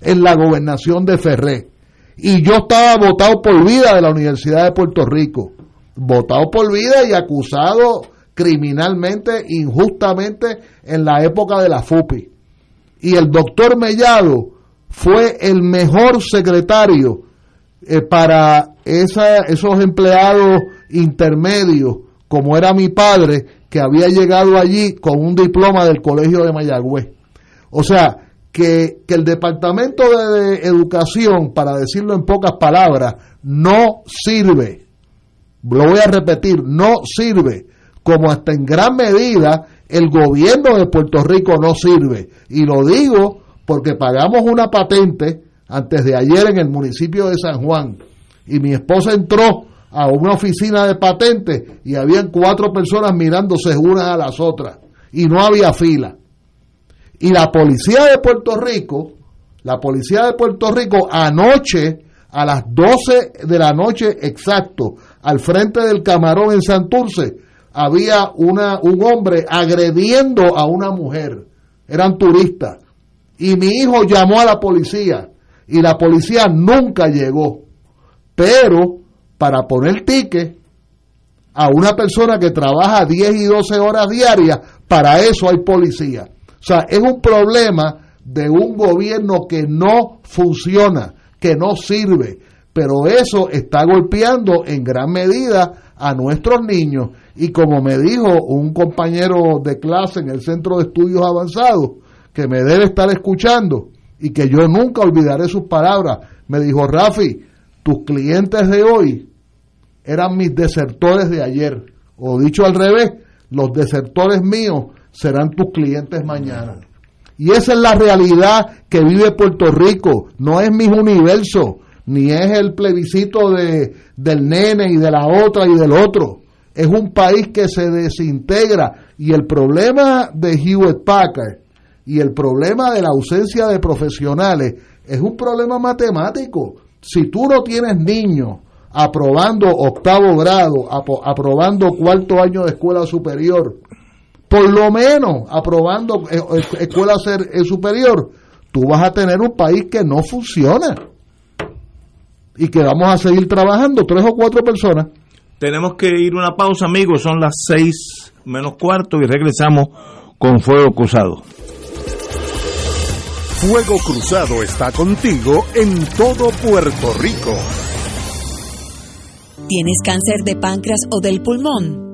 en la gobernación de Ferré. Y yo estaba votado por vida de la Universidad de Puerto Rico, votado por vida y acusado criminalmente, injustamente en la época de la FUPI y el doctor Mellado fue el mejor secretario eh, para esos empleados intermedios, como era mi padre, que había llegado allí con un diploma del Colegio de Mayagüez. O sea, que, que el Departamento de Educación, para decirlo en pocas palabras, no sirve. Lo voy a repetir, no sirve, como hasta en gran medida el gobierno de Puerto Rico no sirve. Y lo digo porque pagamos una patente antes de ayer en el municipio de San Juan y mi esposa entró a una oficina de patentes y habían cuatro personas mirándose unas a las otras y no había fila. Y la policía de Puerto Rico, la policía de Puerto Rico anoche a las 12 de la noche exacto, al frente del camarón en Santurce, había una, un hombre agrediendo a una mujer. Eran turistas. Y mi hijo llamó a la policía y la policía nunca llegó. Pero para poner ticket a una persona que trabaja 10 y 12 horas diarias, para eso hay policía. O sea, es un problema de un gobierno que no funciona, que no sirve, pero eso está golpeando en gran medida a nuestros niños. Y como me dijo un compañero de clase en el Centro de Estudios Avanzados, que me debe estar escuchando y que yo nunca olvidaré sus palabras, me dijo, Rafi, tus clientes de hoy eran mis desertores de ayer. O dicho al revés, los desertores míos serán tus clientes mañana. Y esa es la realidad que vive Puerto Rico, no es mi universo, ni es el plebiscito de, del nene y de la otra y del otro. Es un país que se desintegra y el problema de Hewitt Packard y el problema de la ausencia de profesionales es un problema matemático. Si tú no tienes niños aprobando octavo grado, aprobando cuarto año de escuela superior, por lo menos aprobando eh, eh, escuela eh, superior, tú vas a tener un país que no funciona y que vamos a seguir trabajando tres o cuatro personas. Tenemos que ir una pausa, amigos, son las seis menos cuarto y regresamos con Fuego Cruzado. Fuego Cruzado está contigo en todo Puerto Rico. ¿Tienes cáncer de páncreas o del pulmón?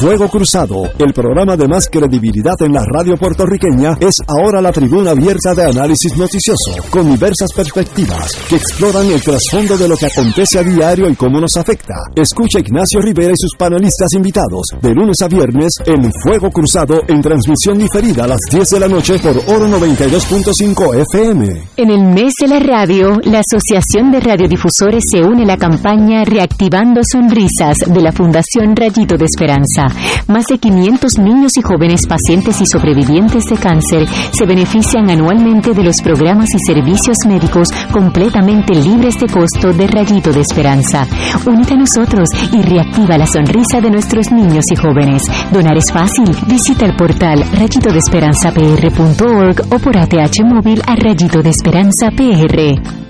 Fuego Cruzado, el programa de más credibilidad en la radio puertorriqueña, es ahora la tribuna abierta de análisis noticioso, con diversas perspectivas que exploran el trasfondo de lo que acontece a diario y cómo nos afecta. Escucha Ignacio Rivera y sus panelistas invitados de lunes a viernes en Fuego Cruzado en transmisión diferida a las 10 de la noche por Oro 92.5 FM. En el mes de la radio, la Asociación de Radiodifusores se une a la campaña Reactivando Sonrisas de la Fundación Rayito de Esperanza. Más de 500 niños y jóvenes pacientes y sobrevivientes de cáncer se benefician anualmente de los programas y servicios médicos completamente libres de costo de Rayito de Esperanza. Únete a nosotros y reactiva la sonrisa de nuestros niños y jóvenes. Donar es fácil. Visita el portal rayitodesperanzapr.org o por ATH móvil a Rayito de Esperanza PR.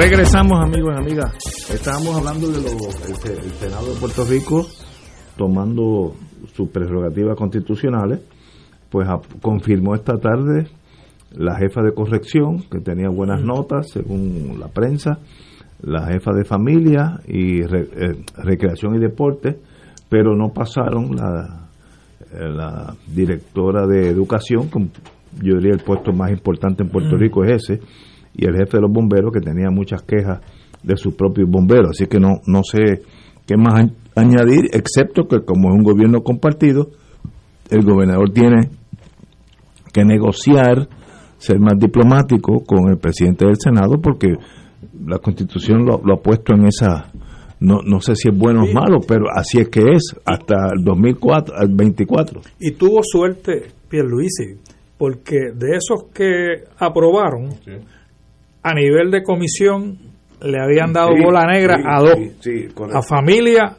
Regresamos, amigos y amigas. Estábamos hablando del el Senado de Puerto Rico tomando sus prerrogativas constitucionales, pues confirmó esta tarde la jefa de corrección, que tenía buenas notas según la prensa, la jefa de familia y eh, recreación y deporte, pero no pasaron la, eh, la directora de educación, yo diría el puesto más importante en Puerto Rico es ese, y el jefe de los bomberos que tenía muchas quejas de sus propios bomberos, así que no, no sé qué más añadir, excepto que como es un gobierno compartido, el gobernador tiene que negociar, ser más diplomático con el presidente del Senado, porque la constitución lo, ha puesto en esa, no, no sé si es bueno o malo, pero así es que es, hasta el 2004, el 24. Y tuvo suerte Pierluisi, porque de esos que aprobaron, a nivel de comisión le habían dado bola negra a dos, a familia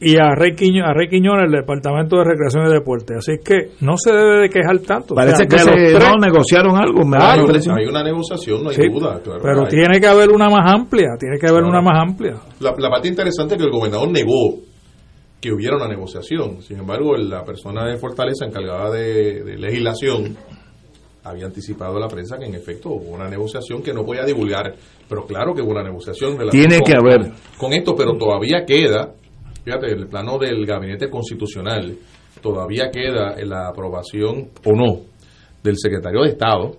y a Rey, Quiñones, a Rey Quiñones, el Departamento de Recreación y Deporte. Así que no se debe de quejar tanto. Parece que no negociaron algo. Me hay una negociación, no hay duda. pero tiene que haber una más amplia, tiene que haber una más amplia. La, parte interesante es que el gobernador negó que hubiera una negociación. Sin embargo, la persona de Fortaleza encargada de legislación había anticipado a la prensa que en efecto hubo una negociación que no voy a divulgar, pero claro que hubo una negociación. Tiene que haber. Con esto, pero todavía queda, fíjate, el plano del gabinete constitucional, todavía queda en la aprobación o no del secretario de Estado.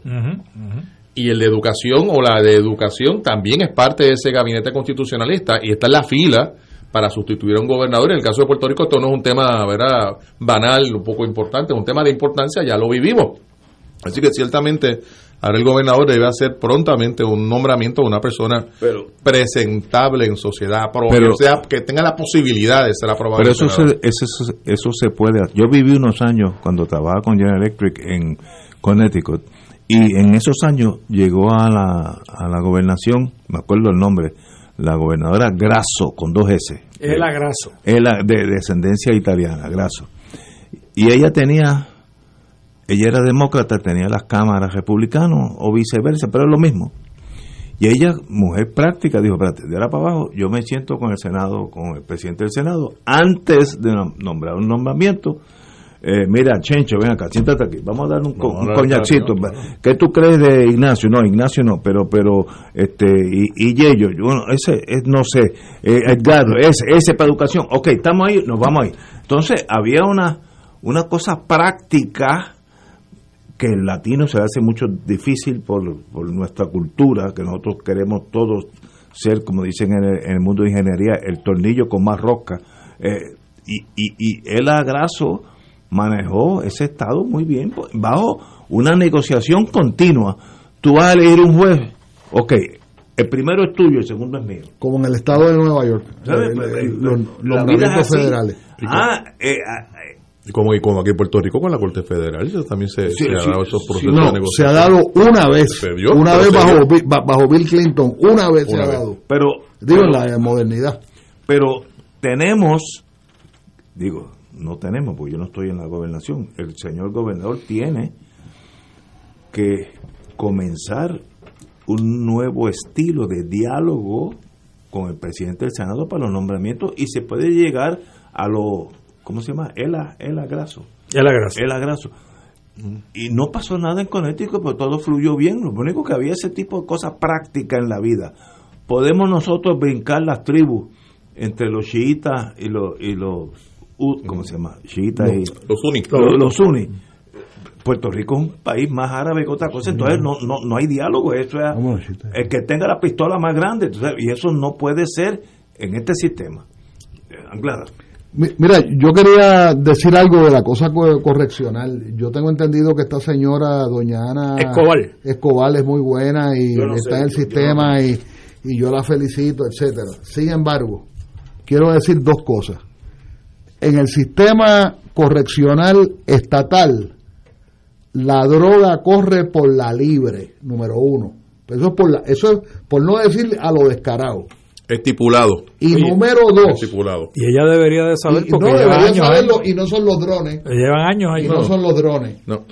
Y el de educación o la de educación también es parte de ese gabinete constitucionalista y está en la fila para sustituir a un gobernador. En el caso de Puerto Rico esto no es un tema ¿verdad? banal, un poco importante, es un tema de importancia, ya lo vivimos. Así que ciertamente ahora el gobernador debe hacer prontamente un nombramiento de una persona presentable en sociedad, pero, sea, que tenga la posibilidad de ser aprobado. Pero eso se, eso, eso se puede. Yo viví unos años cuando trabajaba con General Electric en Connecticut y en esos años llegó a la, a la gobernación, me acuerdo el nombre, la gobernadora Grasso con dos S. Es la Grasso. Es la de descendencia italiana, Grasso. Y ella tenía ella era demócrata, tenía las cámaras republicanas o viceversa, pero es lo mismo. Y ella, mujer práctica, dijo, espérate, de ahora para abajo, yo me siento con el Senado, con el presidente del Senado, antes de nombrar un nombramiento. Eh, mira, Chencho, ven acá, siéntate aquí, vamos a dar un, coñacito. ¿Qué tú crees de Ignacio? No, Ignacio no, pero, pero, este, y, y Yello, bueno, ese, es, no sé, eh, Edgardo, ese, ese para educación, ok, estamos ahí, nos vamos ahí. Entonces, había una, una cosa práctica que el latino se hace mucho difícil por, nuestra cultura, que nosotros queremos todos ser, como dicen en el, mundo de ingeniería, el tornillo con más rosca. Eh, y, y, y él agraso manejó ese estado muy bien, pues, bajo una negociación continua. Tú vas a elegir un juez, ok, el primero es tuyo, el segundo es mío. Como en el estado de Nueva York, los, los federales. Ah, eh, ah, como, y como aquí en Puerto Rico con la Corte Federal, también se, ha dado esos procesos de negociación. Se ha dado una vez, una vez bajo, bajo Bill Clinton, una vez se ha dado. Pero, digo, en la modernidad. Pero tenemos, digo, no tenemos, porque yo no estoy en la gobernación, el señor gobernador tiene que comenzar un nuevo estilo de diálogo con el presidente del Senado para los nombramientos y se puede llegar a los ¿cómo se llama? Ela, Ela Graso. Ela Graso. Ela Graso. Y no pasó nada en Connecticut, pero todo fluyó bien. Lo único que había ese tipo de cosas prácticas en la vida. Podemos nosotros brincar las tribus entre los chiitas y los, y los ¿cómo se llama? Chiitas y los sunis. Los, sunis. Puerto Rico es un país más árabe que otra cosa, entonces no, no, no hay diálogo. Eso es el que tenga la pistola más grande, y eso no puede ser en este sistema. Eh, Anglada. Mira, yo quería decir algo de la cosa correccional. Yo tengo entendido que esta señora, doña Ana Escobar, Escobar es muy buena y está en el sistema y, y yo la felicito, etcétera. Sin embargo, quiero decir dos cosas. En el sistema correccional estatal, la droga corre por la libre, número uno. Eso es por, la, eso es por no decir a lo descarado. Estipulado. Y número dos. Estipulado. Y ella debería de saber y, no, debería saberlo y no son los drones. Llevan años ahí. Y no, son los drones. No.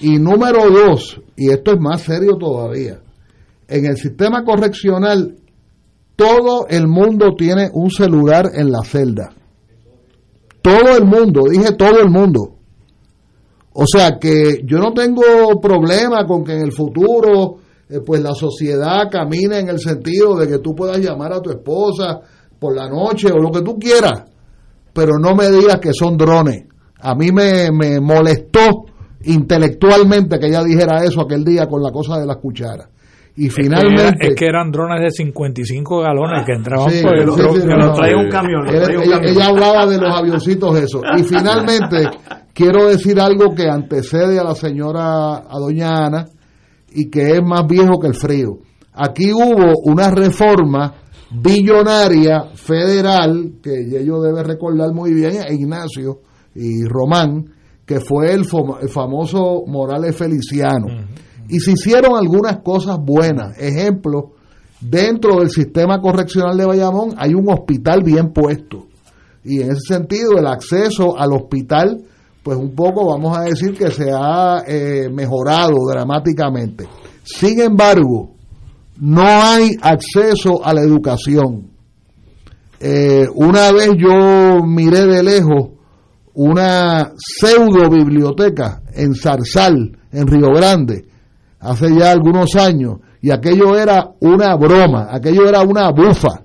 Y número dos, y esto es más serio todavía, en el sistema correccional todo el mundo tiene un celular en la celda. Todo el mundo, dije todo el mundo. O sea que yo no tengo problema con que en el futuro eh, pues la sociedad camina en el sentido de que tú puedas llamar a tu esposa por la noche o lo que tú quieras, pero no me digas que son drones. A mí me, molestó intelectualmente que ella dijera eso aquel día con la cosa de las cucharas. Y finalmente. Es que, eran drones de 55 galones que entraban Sí, por el sí, sí, que no, los traía un camión. Ella, traía un ella- camión. ella hablaba de los avioncitos eso. Y finalmente quiero decir algo que antecede a la señora, a doña Ana, y que es más viejo que el frío. Aquí hubo una reforma billonaria federal, que ellos debe recordar muy bien, a Ignacio y Román, que fue el famoso Morales Feliciano. Y se hicieron algunas cosas buenas. Ejemplo, dentro del sistema correccional de Bayamón hay un hospital bien puesto. Y en ese sentido, el acceso al hospital, pues un poco vamos a decir que se ha eh, mejorado dramáticamente. Sin embargo, no hay acceso a la educación. Eh, una vez yo miré de lejos una pseudo biblioteca en Zarzal, en Río Grande, hace ya algunos años, y aquello era una broma, aquello era una bufa,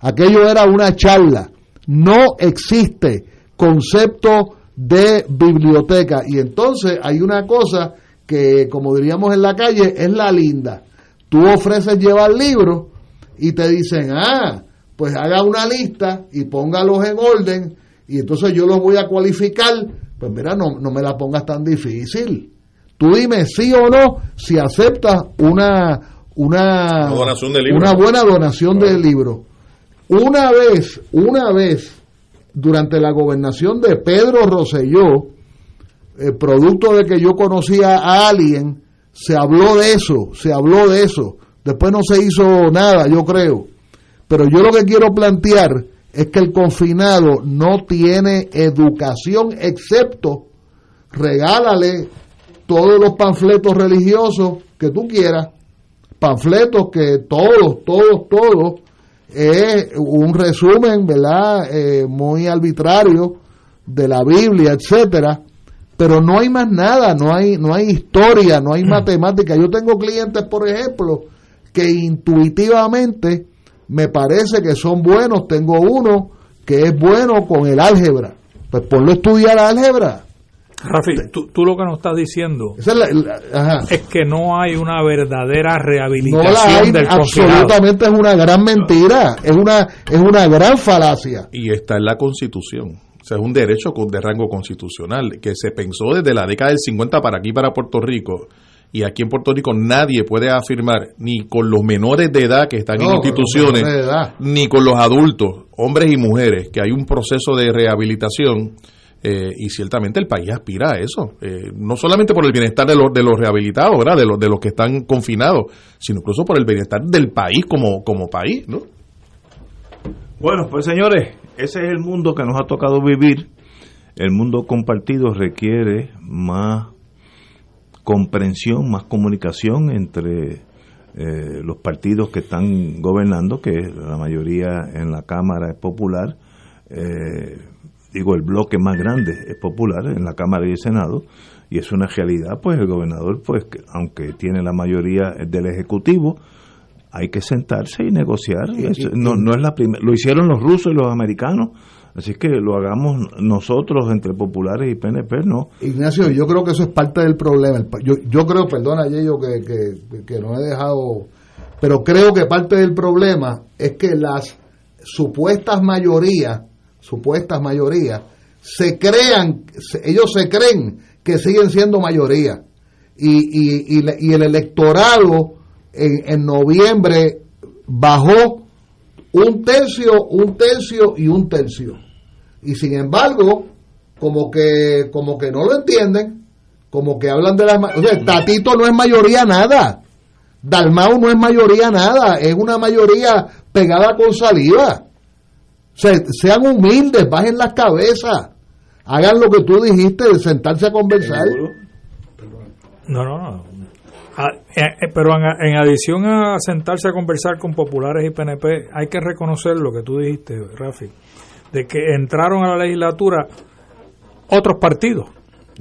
aquello era una charla. No existe concepto de biblioteca. Y entonces hay una cosa que, como diríamos en la calle, es la linda. Tú ofreces llevar libros y te dicen, ah, pues haga una lista y póngalos en orden y entonces yo los voy a cualificar. Pues mira, no, no me la pongas tan difícil. Tú dime sí o no si aceptas una, una, Una donación de libros. una buena donación de libros. Una vez, una vez, durante la gobernación de Pedro Rosselló, eh, producto de que yo conocía a alguien, se habló de eso, se habló de eso. Después no se hizo nada, yo creo. Pero yo lo que quiero plantear es que el confinado no tiene educación excepto regálale todos los panfletos religiosos que tú quieras, panfletos que todos, todos, todos, es un resumen, ¿verdad? Eh, muy arbitrario de la Biblia, etcétera, pero no hay más nada, no hay, no hay historia, no hay matemática. Yo tengo clientes, por ejemplo, que intuitivamente me parece que son buenos. Tengo uno que es bueno con el álgebra. Pues ponlo a estudiar álgebra. Rafi, tú, tú lo que nos estás diciendo es, la- la- ajá. es que no hay una verdadera No rehabilitación la hay, del confinado. absolutamente es una gran mentira, es una, es una gran falacia. Y está en la Constitución. O sea, es un derecho de rango constitucional que se pensó desde la década del 50 para aquí, para Puerto Rico. Y aquí en Puerto Rico nadie puede afirmar, ni con los menores de edad que están No, en instituciones, ni con los adultos, hombres y mujeres, que hay un proceso de rehabilitación. Eh, y ciertamente el país aspira a eso, eh, no solamente por el bienestar de los, de los rehabilitados, ¿verdad? De, los, de los que están confinados, sino incluso por el bienestar del país como, como país, ¿no? Bueno, pues señores, ese es el mundo que nos ha tocado vivir. El mundo compartido requiere más comprensión, más comunicación entre eh, los partidos que están gobernando, que la mayoría en la Cámara es popular. Eh, digo, el bloque más grande es popular en la Cámara y el Senado, y es una realidad, pues el gobernador, pues que- aunque tiene la mayoría del Ejecutivo, hay que sentarse y negociar. Y- Eso no, no es la primera. Lo hicieron los rusos y los americanos, así que lo hagamos nosotros entre populares y PNP, no. Ignacio, yo creo que eso es parte del problema. Yo, yo creo, perdona, Yello, que, que, que no he dejado, pero creo que parte del problema es que las supuestas mayorías, supuestas mayorías, se crean, ellos se creen que siguen siendo mayoría. Y, y, y, la- el electorado en, en noviembre bajó un tercio, un tercio y un tercio. Y sin embargo, como que, como que no lo entienden, como que hablan de ma- O sea, Tatito no es mayoría nada. Dalmau no es mayoría nada, es una mayoría pegada con saliva. O sea, sean humildes, bajen las cabezas, hagan lo que tú dijiste de sentarse a conversar. No, no, no. Ah, eh, eh, pero en, en adición a sentarse a conversar con populares y PNP, hay que reconocer lo que tú dijiste, Rafi, de que entraron a la legislatura otros partidos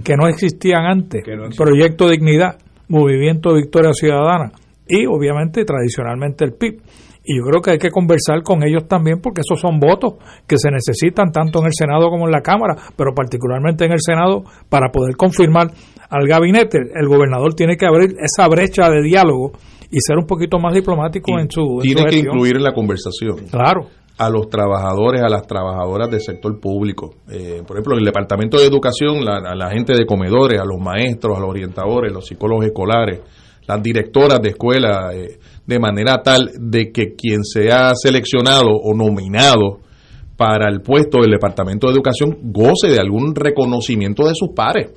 que no existían antes, Proyecto Dignidad, Movimiento Victoria Ciudadana y obviamente tradicionalmente el PIB. Y yo creo que hay que conversar con ellos también porque esos son votos que se necesitan tanto en el Senado como en la Cámara, pero particularmente en el Senado para poder confirmar al gabinete, el gobernador tiene que abrir esa brecha de diálogo y ser un poquito más diplomático en su en Tiene su que incluir en la conversación. Claro. a los trabajadores, a las trabajadoras del sector público. Eh, por ejemplo, en el Departamento de Educación, la, a la gente de comedores, a los maestros, a los orientadores, los psicólogos escolares, las directoras de escuela, eh, de manera tal de que quien sea seleccionado o nominado para el puesto del Departamento de Educación goce de algún reconocimiento de sus pares.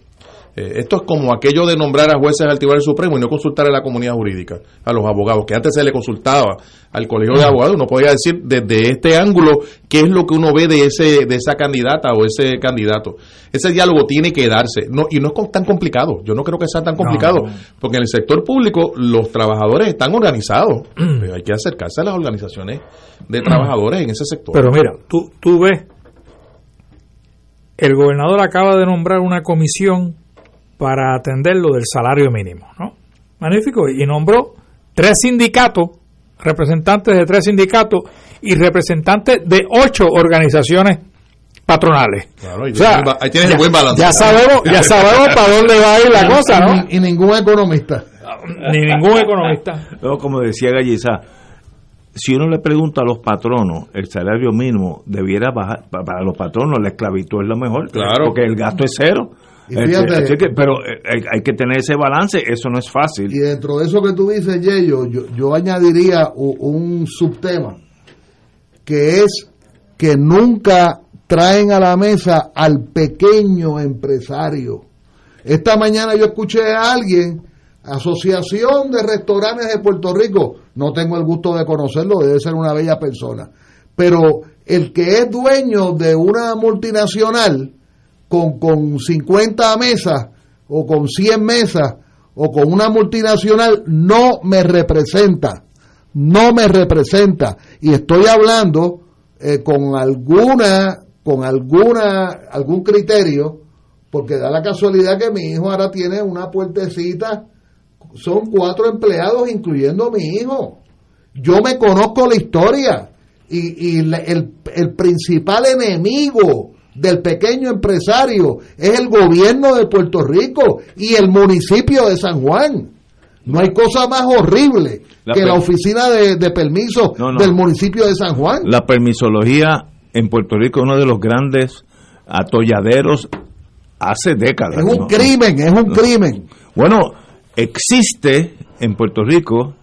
Eh, esto es como aquello de nombrar a jueces al Tribunal Supremo y no consultar a la comunidad jurídica, a los abogados, que antes se le consultaba al colegio de abogados, uno podía decir desde este ángulo qué es lo que uno ve de ese de esa candidata o ese candidato. Ese diálogo tiene que darse, no y no es tan complicado. Yo no creo que sea tan complicado, no. porque en el sector público los trabajadores están organizados. Pero hay que acercarse a las organizaciones de trabajadores en ese sector. Pero mira, tú, tú ves, el gobernador acaba de nombrar una comisión para atender lo del salario mínimo, ¿no? Magnífico, y nombró tres sindicatos, representantes de tres sindicatos y representantes de ocho organizaciones patronales. Claro, ahí O sea, tienes el ba- ahí tienes el ya- buen balance. Ya sabemos, ya sabemos para dónde va a ir la cosa, ¿no? Y, y ningún economista. Ni ningún economista. Luego, como decía Galliza, si uno le pregunta a los patronos, el salario mínimo debiera bajar. Pa- Para los patronos, la esclavitud es lo mejor. Claro. Porque el gasto es cero. Y fíjate- Así que- pero eh, hay, hay que tener ese balance, eso no es fácil. Y dentro de eso que tú dices, Yello, yo, yo añadiría un subtema que es que nunca traen a la mesa al pequeño empresario. Esta mañana yo escuché a alguien, Asociación de Restaurantes de Puerto Rico, no tengo el gusto de conocerlo, debe ser una bella persona, pero el que es dueño de una multinacional con, con 50 mesas o con 100 mesas o con una multinacional no me representa, no me representa. Y estoy hablando eh, con alguna, con alguna, algún criterio, porque da la casualidad que mi hijo ahora tiene una puertecita, son cuatro empleados incluyendo mi hijo. Yo me conozco la historia y, y el, el principal enemigo del pequeño empresario es el gobierno de Puerto Rico y el municipio de San Juan. No hay cosa más horrible La que la oficina de, de permiso No, no. del municipio de San Juan. La permisología en Puerto Rico es uno de los grandes atolladeros hace décadas. es un ¿no? crimen, es un crimen. Bueno, existe en Puerto Rico,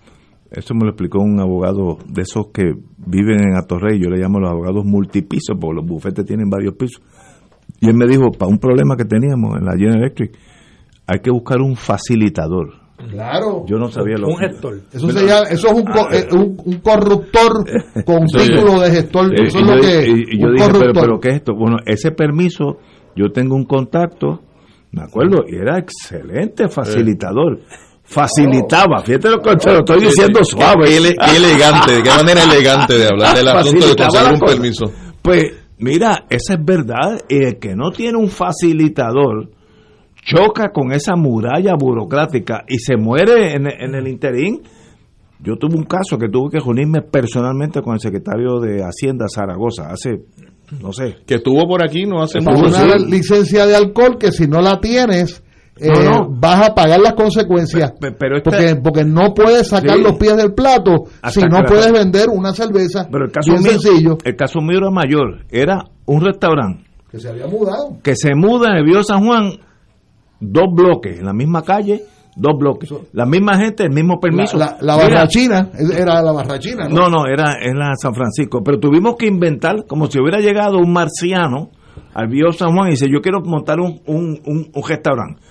eso me lo explicó un abogado de esos que viven en Atorrey, yo le llamo los abogados multipisos, porque los bufetes tienen varios pisos. Y él me dijo, para un problema que teníamos en la General Electric, hay que buscar un facilitador. Claro. Yo no sabía lo Un gestor. Eso, se llama- eso es un, Ah, eh, un, un corruptor con título de gestor. Eh, Eso y es yo, lo di- que y- yo un dije, pero, pero ¿qué es esto? Bueno, ese permiso, yo tengo un contacto, me acuerdo, y era excelente facilitador. Facilitaba, fíjate lo que te lo estoy diciendo suave. Qué, ele- qué elegante, de qué manera elegante de hablar del asunto de conseguir un permiso. Pues mira, esa es verdad. Y el que no tiene un facilitador choca con esa muralla burocrática y se muere en, en el interín. Yo tuve un caso que tuve que reunirme personalmente con el secretario de Hacienda Zaragoza hace, no sé. Que estuvo por aquí no hace mucho. una licencia de alcohol que si no la tienes eh, No, no. vas a pagar las consecuencias Pe- pero porque porque no puedes sacar Sí. los pies del plato si no puedes vender una cerveza Pero el caso mío, sencillo el caso mío era mayor. Era un restaurante que se había mudado que se muda en el Viejo San Juan, dos bloques, en la misma calle, dos bloques. La misma gente, el mismo permiso. la, la Mira, barrachina era la barrachina No, ¿no? no, era en la San Francisco. Pero tuvimos que inventar, como si hubiera llegado un marciano al Viejo San Juan y dice, yo quiero montar un, un, un, un restaurante.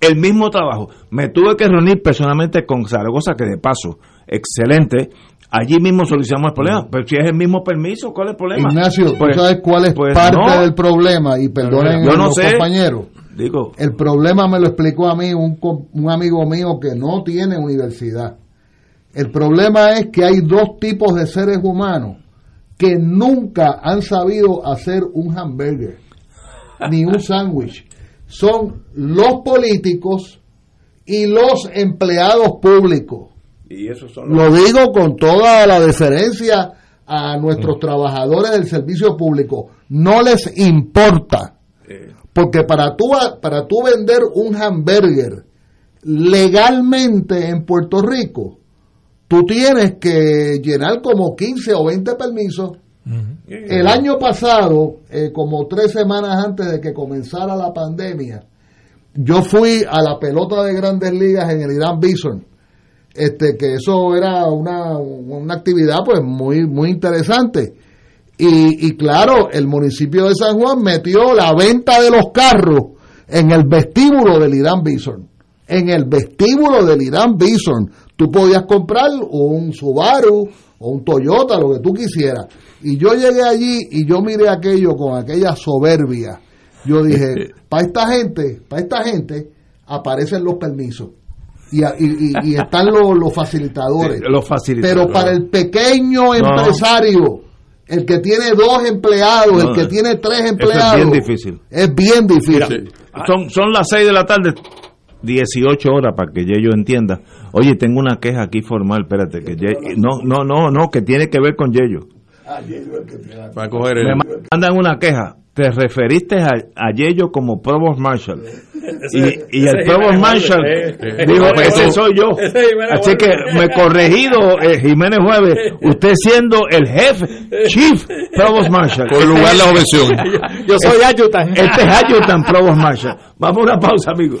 El mismo trabajo. Me tuve que reunir personalmente con Zaragoza, que de paso, excelente. Allí mismo solucionamos el problema. Pero si es el mismo permiso, ¿cuál es el problema? Ignacio Pues- tú sabes cuál es pues parte no. del problema y perdonen Yo no los sé. compañeros Digo, el problema me lo explicó a mí un, un amigo mío que no tiene universidad. El problema es que hay dos tipos de seres humanos que nunca han sabido hacer un hamburger ni un sándwich. Son los políticos y los empleados públicos. y esos son Lo digo con toda la deferencia a nuestros trabajadores del servicio público. No les importa Porque para tú, para tú vender un hamburger legalmente en Puerto Rico, tú tienes que llenar como 15 o 20 permisos. El año pasado, eh, como tres semanas antes de que comenzara la pandemia, yo fui a la pelota de grandes ligas en el Irán Bison. Este, que eso era una, una actividad pues muy, muy interesante. Y, y claro, el municipio de San Juan metió la venta de los carros en el vestíbulo del Irán Bison. En el vestíbulo del Irán Bison. Tú podías comprar un Subaru o un Toyota, lo que tú quisieras. Y yo llegué allí y yo miré aquello con aquella soberbia. Yo dije, para esta gente, para esta gente aparecen los permisos. Y, y, y están los, los facilitadores. los facilitadores. Pero para el pequeño empresario, el que tiene dos empleados, el que tiene tres empleados. es bien difícil. Es bien difícil. son, son las 6 de la tarde, 18 horas para que yo entienda. Oye, tengo una queja aquí formal, espérate, que Ye- no, no, no, no, que tiene que ver con Yello. Va a coger el... Me mandan una queja. Te referiste a, a Yello como Provost Marshal. Y, y el Provost Jiménez Marshal Jueves, eh. dijo, ese soy yo. ese Así que me corregido eh, Jiménez Jueves, usted siendo el jefe, Chief Provost Marshal. Por lugar la objeción. Yo soy Ayutan. Este es Ayutan Provost Marshal. Vamos a una pausa, amigos.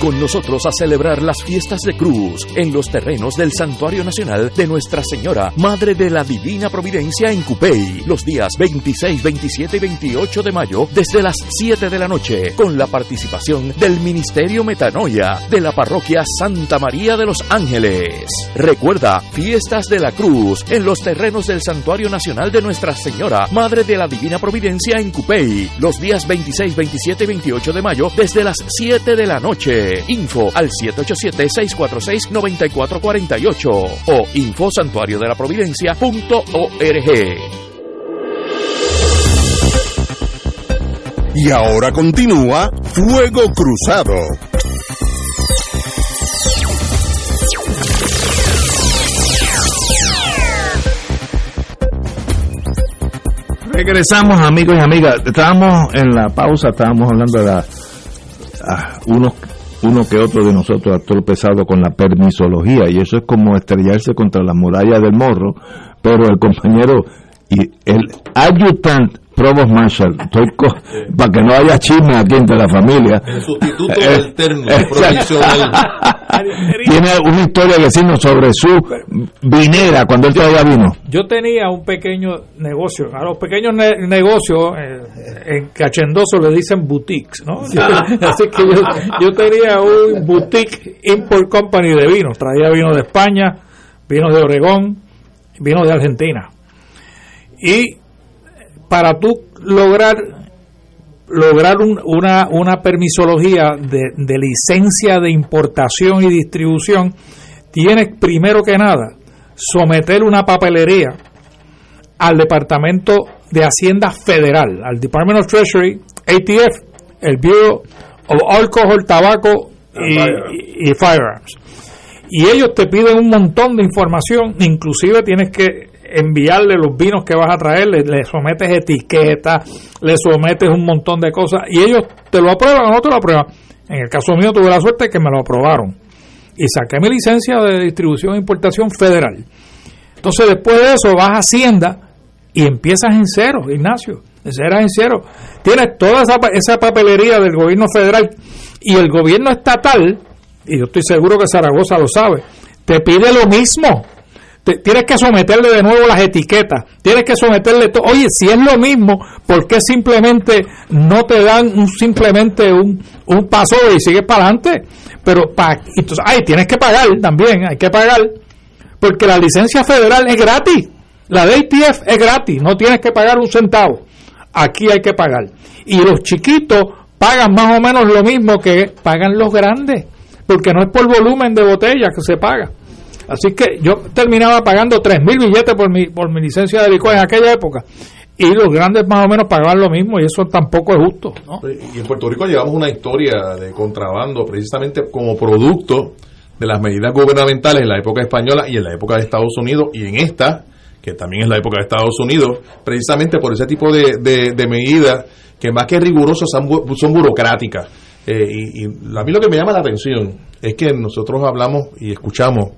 con nosotros a celebrar las fiestas de Cruz en los terrenos del Santuario Nacional de Nuestra Señora, Madre de la Divina Providencia en Cupey, los días 26, 27 y 28 de mayo desde las 7 de la noche, con la participación del Ministerio Metanoia de la Parroquia Santa María de los Ángeles. Recuerda, fiestas de la Cruz en los terrenos del Santuario Nacional de Nuestra Señora, Madre de la Divina Providencia en Cupey, los días 26, 27 y 28 de mayo desde las 7 de la noche. Info al 787-646-9448 o infosantuario de la providencia.org. Y ahora continúa Fuego Cruzado. Regresamos, amigos y amigas. Estábamos en la pausa, estábamos hablando de la, ah, unos, uno que otro de nosotros ha tropezado con la permisología y eso es como estrellarse contra la muralla del morro, pero el compañero y el adjutant Provost Marshall, estoy co- para que no haya chisme aquí entre la familia. El sustituto Eh, alterno, exacto. provisional. Tiene una historia que decirnos sobre su vinera cuando él todavía vino. Yo tenía un pequeño negocio. A los pequeños ne- negocios eh, en Cachendoso le dicen boutiques, ¿no? Así que yo, yo tenía un boutique import company de vinos. Traía vinos de España, vinos de Oregón, vinos de Argentina. Y para tú lograr lograr un- una, una permisología de, de licencia de importación y distribución, tienes primero que nada someter una papelería al Departamento de Hacienda Federal, al Department of Treasury, ATF, el Bureau of Alcohol, Tabaco y, y Firearms. Y ellos te piden un montón de información, inclusive tienes que enviarle los vinos que vas a traer, le, le sometes etiquetas, le sometes un montón de cosas y ellos te lo aprueban o no te lo aprueban. En el caso mío tuve la suerte que me lo aprobaron y saqué mi licencia de distribución e importación federal. Entonces después de eso vas a Hacienda y empiezas en cero, Ignacio, eras en cero. Tienes toda esa, esa papelería del gobierno federal y el gobierno estatal, y yo estoy seguro que Zaragoza lo sabe, te pide lo mismo tienes que someterle de nuevo las etiquetas, tienes que someterle todo. Oye, si es lo mismo, ¿por qué simplemente no te dan un, simplemente un, un paso y sigues para adelante? Pero, pa, entonces, ay, tienes que pagar también, hay que pagar, porque la licencia federal es gratis, la de ATF es gratis, no tienes que pagar un centavo, aquí hay que pagar. Y los chiquitos pagan más o menos lo mismo que pagan los grandes, porque no es por volumen de botella que se paga. Así que yo terminaba pagando 3.000 billetes por mi, por mi licencia de licor en aquella época. Y los grandes más o menos pagaban lo mismo y eso tampoco es justo. Y en Puerto Rico llevamos una historia de contrabando precisamente como producto de las medidas gubernamentales en la época española y en la época de Estados Unidos y en esta, que también es la época de Estados Unidos, precisamente por ese tipo de, de, medidas que más que rigurosas son, son burocráticas. Eh, y, y a mí lo que me llama la atención es que nosotros hablamos y escuchamos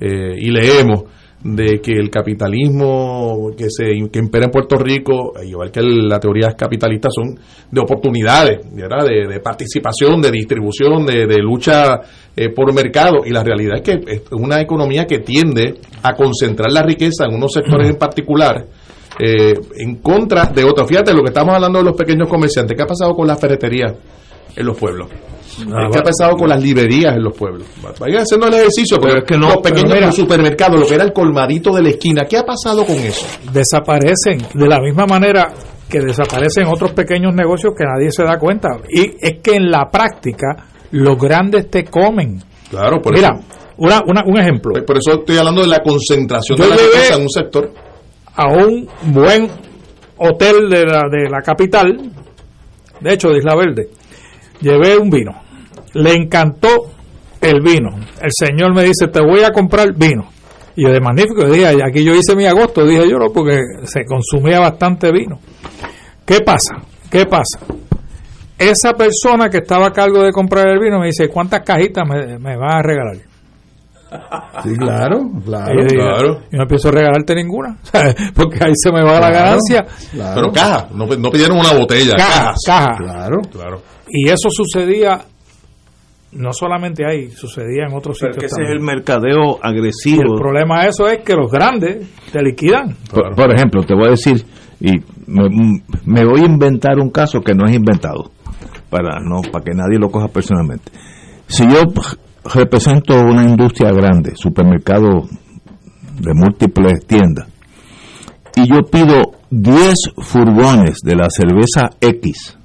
eh, y leemos de que el capitalismo que se impera en Puerto Rico, igual que las teorías capitalistas, son de oportunidades, De, participación, de distribución, de, lucha eh, por mercado. Y la realidad es que es una economía que tiende a concentrar la riqueza en unos sectores en particular. Eh, en contra de otros. Fíjate lo que estamos hablando de los pequeños comerciantes. ¿Qué ha pasado con las ferreterías en los pueblos? Ah, ¿Qué ha pasado con las librerías en los pueblos? Vayan haciendo el ejercicio, pero, es que no, los pequeños supermercados, lo que era el colmadito de la esquina, ¿qué ha pasado con eso? Desaparecen de la misma manera que desaparecen otros pequeños negocios que nadie se da cuenta. Y es que en la práctica los grandes te comen. Claro, por Mira, Una, un ejemplo. Por eso estoy hablando de la concentración de la riqueza en un sector. A un buen hotel de la, de la capital, de hecho de Isla Verde, llevé un vino le encantó el vino. El señor me dice, te voy a comprar vino. Y yo de magnífico, dije, aquí yo hice mi agosto, dije yo, no, porque se consumía bastante vino. ¿Qué pasa? ¿Qué pasa? Esa persona que estaba a cargo de comprar el vino me dice, ¿cuántas cajitas me, me vas a regalar? Sí, claro, claro. Y no empiezo a regalarte ninguna, porque ahí se me va la ganancia. Pero caja, no, no, pidieron una botella. Caja, caja. Claro, claro. Y eso sucedía no solamente ahí, sucedía en otros sitios. ese es el mercadeo agresivo. el problema de eso es que los grandes te liquidan. Por, ejemplo, te voy a decir, y me, voy a inventar un caso que no es inventado, para, no, para que nadie lo coja personalmente. Si yo represento una industria grande, supermercado de múltiples tiendas, y yo pido 10 furgones de la cerveza X,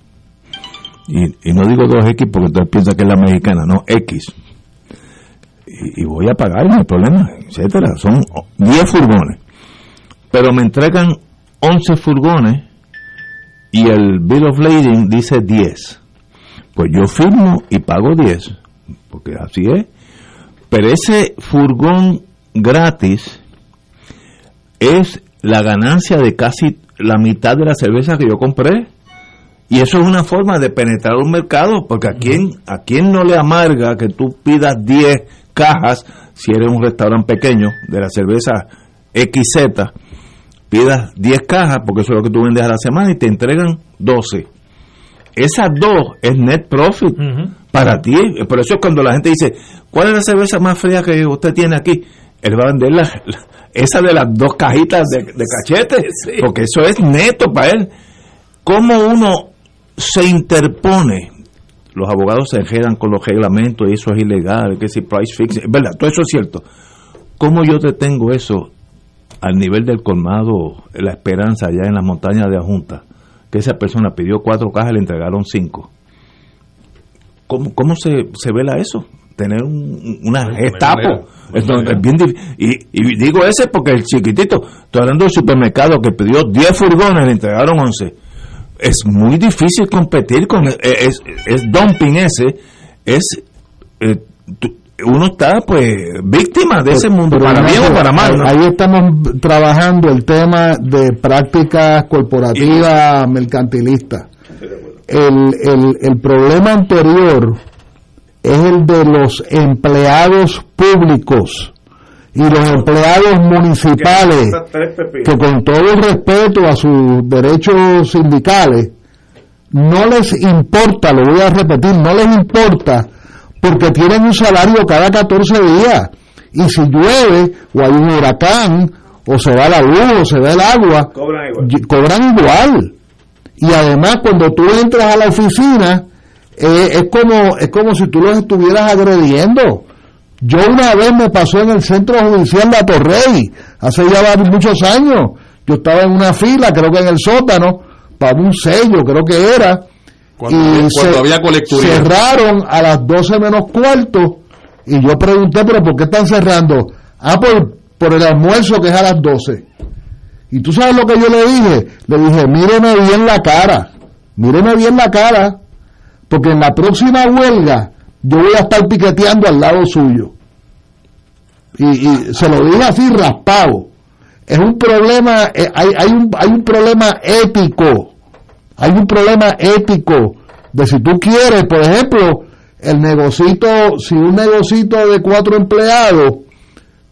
y, no digo 2X porque usted piensa que es la mexicana, no, X. Y, voy a pagar, no hay problema, etcétera. Son 10 furgones. Pero me entregan 11 furgones y el Bill of Lading dice 10. Pues yo firmo y pago 10, porque así es. Pero ese furgón gratis es la ganancia de casi la mitad de la cerveza que yo compré. Y eso es una forma de penetrar un mercado, porque a quién, a quién no le amarga que tú pidas 10 cajas, si eres un restaurante pequeño, de la cerveza XZ, pidas 10 cajas, porque eso es lo que tú vendes a la semana, y te entregan 12. Esas dos es net profit para ti. Por eso es cuando la gente dice, ¿cuál es la cerveza más fría que usted tiene aquí? Él va a vender la, esa de las dos cajitas de, de cachete, porque eso es neto para él. ¿Cómo uno se interpone. Los abogados se enredan con los reglamentos y eso es ilegal, que si price fixing, verdad, todo eso es cierto. ¿Cómo yo detengo eso al nivel del colmado, la esperanza allá en las montañas de Ajunta? Que esa persona pidió cuatro cajas y le entregaron cinco. ¿Cómo, cómo se, se vela eso? tener un, una gestapo. Es, bien y, y, digo ese porque el chiquitito, estoy hablando del supermercado que pidió 10 furgones, le entregaron 11. Es muy difícil competir con, es, es, dumping ese, es, eh, uno está pues víctima de ese mundo, para bien o para mal. Ahí estamos trabajando el tema de prácticas corporativas mercantilistas. El, el, el problema anterior es el de los empleados públicos y los empleados municipales que con todo el respeto a sus derechos sindicales no les importa, lo voy a repetir, no les importa porque tienen un salario cada 14 días y si llueve o hay un huracán o se va la luz o se va el agua, cobran igual. Y además cuando tú entras a la oficina, eh, es, como, es como si tú los estuvieras agrediendo. Yo una vez me pasó en el centro judicial de Atorrey, hace ya muchos años. Yo estaba en una fila, creo que en el sótano, para un sello, creo que era. Cuando, y se, había Cerraron a las 12 menos cuarto. Y yo pregunté, ¿pero por qué están cerrando? Ah, por, por el almuerzo que es a las 12. Y tú sabes lo que yo le dije. Le dije, míreme bien la cara. Míreme bien la cara porque en la próxima huelga yo voy a estar piqueteando al lado suyo. Y, se lo digo así raspado. Es un problema, eh, hay, hay, un, hay un problema ético. Hay un problema ético de si tú quieres, por ejemplo, el negocito, si un negocito de cuatro empleados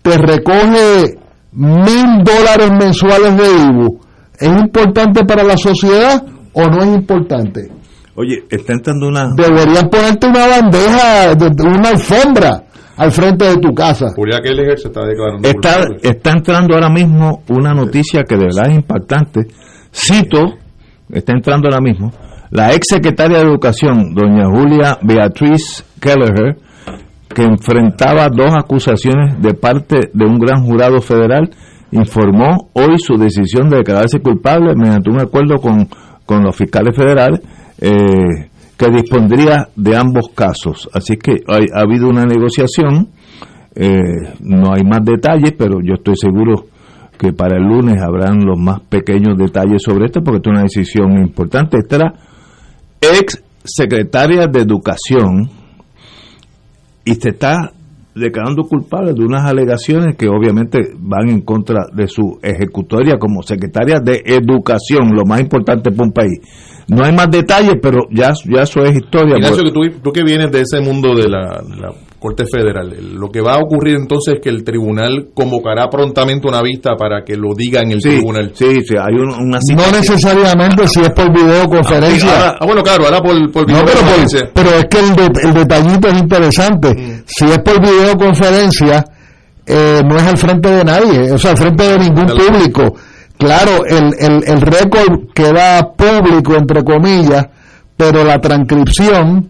te recoge mil dólares mensuales de IBU, ¿es importante para la sociedad o no es importante? Oye, está entrando una... Deberían ponerte una bandeja, una alfombra al frente de tu casa. se está declarando está, está entrando ahora mismo una noticia que de verdad es impactante. Cito, está entrando ahora mismo, la ex secretaria de Educación, doña Julia Beatriz Kelleher, que enfrentaba dos acusaciones de parte de un gran jurado federal, informó hoy su decisión de declararse culpable mediante un acuerdo con, con los fiscales federales eh, que dispondría de ambos casos. Así que ha habido una negociación, eh, no hay más detalles, pero yo estoy seguro que para el lunes habrán los más pequeños detalles sobre esto, porque es una decisión importante. Esta era ex secretaria de Educación y se está declarando culpable de unas alegaciones que obviamente van en contra de su ejecutoria como secretaria de Educación, lo más importante para un país. No hay más detalles, pero ya, ya eso es historia. Ignacio, que tú, que vienes de ese mundo de la, Corte Federal, lo que va a ocurrir entonces es que el tribunal convocará prontamente una vista para que lo diga en el tribunal. Sí, sí, hay una No necesariamente si es por videoconferencia. Ah, ah, bueno, claro, ahora por, por videoconferencia. pero, es que el, detallito es interesante. Mm. Si es por videoconferencia, eh, no es al frente de nadie, o sea, al frente de ningún público Claro, el, el, el récord queda público, entre comillas, pero la transcripción,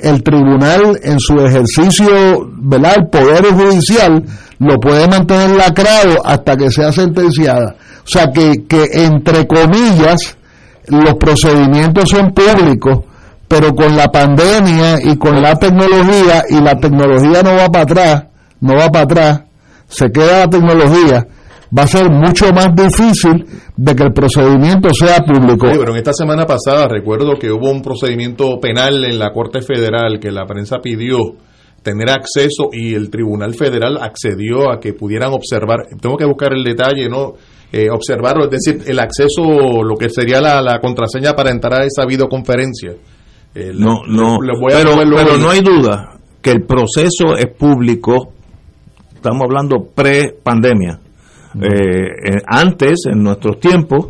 el tribunal en su ejercicio, ¿verdad? El poder judicial lo puede mantener lacrado hasta que sea sentenciada. O sea que, que entre comillas, los procedimientos son públicos, pero con la pandemia y con la tecnología, y la tecnología no va para atrás, no va para atrás, se queda la tecnología, va a ser mucho más difícil de que el procedimiento sea público. Sí, pero en esta semana pasada recuerdo que hubo un procedimiento penal en la Corte Federal que la prensa pidió tener acceso y el Tribunal Federal accedió a que pudieran observar, tengo que buscar el detalle, ¿no? Eh, observarlo, es decir, el acceso, lo que sería la, contraseña para entrar a esa videoconferencia. Eh, no, no, pero, pero no hay duda que el proceso es público, estamos hablando pre-pandemia, eh, eh, antes, en nuestros tiempos,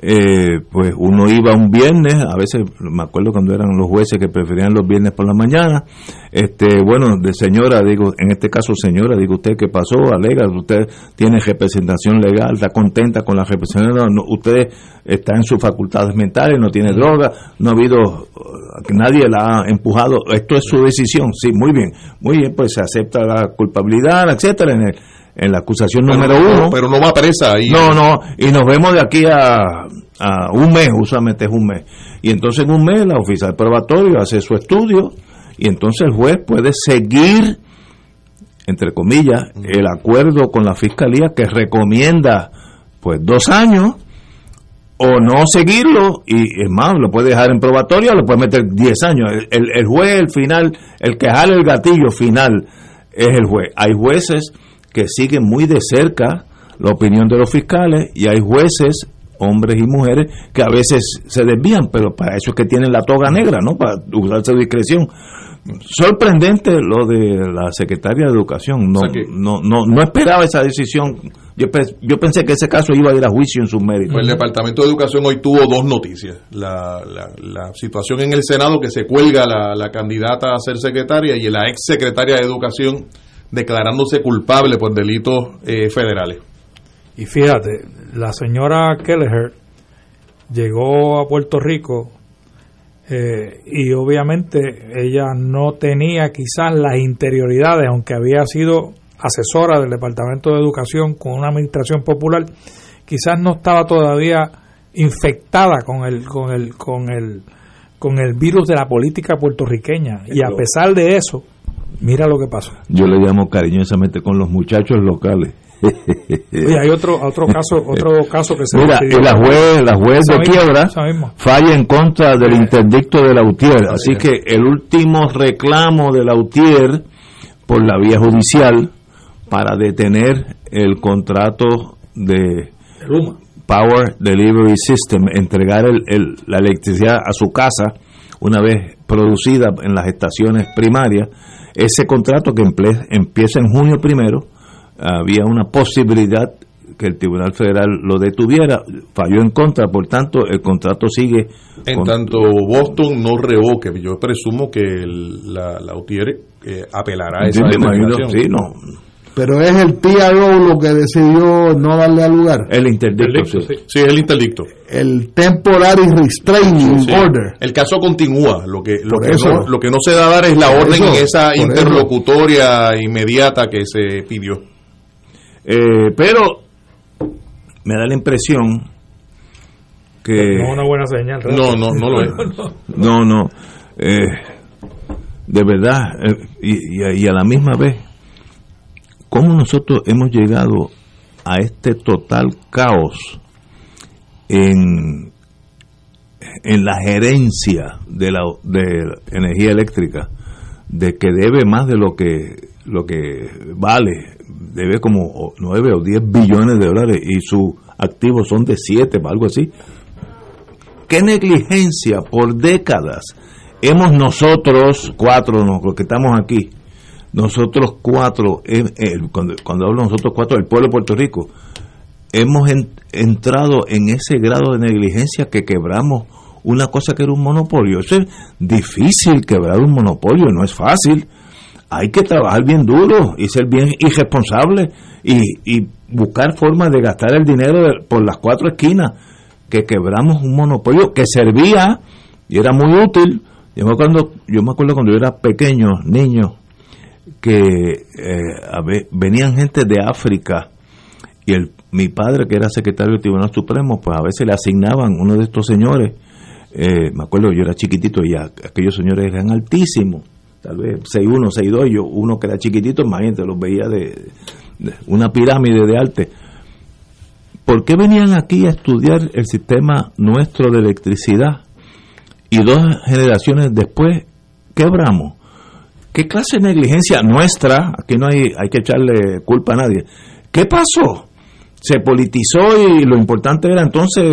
eh, pues uno iba un viernes, a veces me acuerdo cuando eran los jueces que preferían los viernes por la mañana, este, bueno, de señora, digo, en este caso señora, digo usted qué pasó, alega, usted tiene representación legal, está contenta con la representación, usted está en sus facultades mentales, no tiene droga, no ha habido, que nadie la ha empujado, esto es su decisión, sí, muy bien, muy bien, pues se acepta la culpabilidad, etcétera, en el en la acusación número uno. pero no va presa ahí. No, no, y nos vemos de aquí a, a un mes, usualmente es un mes. Y entonces en un mes la oficial probatorio hace su estudio y entonces el juez puede seguir, entre comillas, el acuerdo con la fiscalía que recomienda pues dos años o no seguirlo y es más, lo puede dejar en probatoria o lo puede meter 10 años. El, el, juez, el final, el que jale el gatillo final es el juez. Hay jueces que siguen muy de cerca la opinión de los fiscales y hay jueces, hombres y mujeres, que a veces se desvían, pero para eso es que tienen la toga negra, ¿no? Para usar su discreción. Sorprendente lo de la secretaria de Educación. No, no, no, no esperaba esa decisión yo, yo pensé que ese caso iba a ir a juicio en su mérito. Pues el Departamento de Educación hoy tuvo dos noticias. La, la, situación en el Senado que se cuelga la, la, candidata a ser secretaria y la ex secretaria de Educación declarándose culpable por delitos eh, federales. Y fíjate, la señora Kelleher llegó a Puerto Rico eh, y obviamente ella no tenía quizás las interioridades, aunque había sido asesora del Departamento de Educación con una administración popular, quizás no estaba todavía infectada con el con el con el con el virus de la política puertorriqueña y a pesar de eso, mira lo que pasó. Yo le llamo cariñosamente con los muchachos locales. Oye, hay otro otro caso otro caso que se Mira, la juez, la juez de quiebra falla en contra del interdicto de Lautier, así que el último reclamo de Lautier por la vía judicial para detener el contrato de Power Delivery System, entregar el, la electricidad a su casa una vez producida en las estaciones primarias. Ese contrato que empieza en junio primero, había una posibilidad que el Tribunal Federal lo detuviera, falló en contra, por tanto el contrato sigue. En tanto Boston no revoque, yo presumo que la, la UTIER eh, apelará a esa determinación. Sí, no, pero es el PRO lo que decidió no darle al lugar. El interdicto, sí. sí. es el interdicto. El Temporary Restraining Order. El caso continúa. Lo que, lo que, no, lo que no se da a dar es la orden en esa interlocutoria inmediata que se pidió. Eh, pero me da la impresión que... No es una buena señal. No, no, no lo es. no, no. Eh, de verdad, eh, y, y a la misma vez ¿Cómo nosotros hemos llegado a este total caos en, en la gerencia de la de energía eléctrica? De que debe más de lo que, lo que vale, debe como 9 o 10 billones de dólares y sus activos son de 7, algo así. ¿Qué negligencia por décadas hemos nosotros, cuatro, los que estamos aquí, nosotros cuatro, cuando, cuando hablo nosotros cuatro, el pueblo de Puerto Rico, hemos entrado en ese grado de negligencia que quebramos una cosa que era un monopolio. es difícil quebrar un monopolio, no es fácil. Hay que trabajar bien duro y ser bien irresponsable y, y buscar formas de gastar el dinero por las cuatro esquinas que quebramos un monopolio que servía y era muy útil. Yo me acuerdo, yo me acuerdo cuando yo era pequeño, niño, que eh, venían gente de África y el, mi padre, que era secretario del Tribunal Supremo, pues a veces le asignaban uno de estos señores, eh, me acuerdo, yo era chiquitito y aquellos señores eran altísimos, tal vez 6'1, 6'2, yo uno que era chiquitito, imagínate, los veía de, de una pirámide de arte. ¿Por qué venían aquí a estudiar el sistema nuestro de electricidad? Y dos generaciones después quebramos ¿Qué clase de negligencia nuestra? Aquí no hay, hay que echarle culpa a nadie. ¿Qué pasó? Se politizó y lo importante era entonces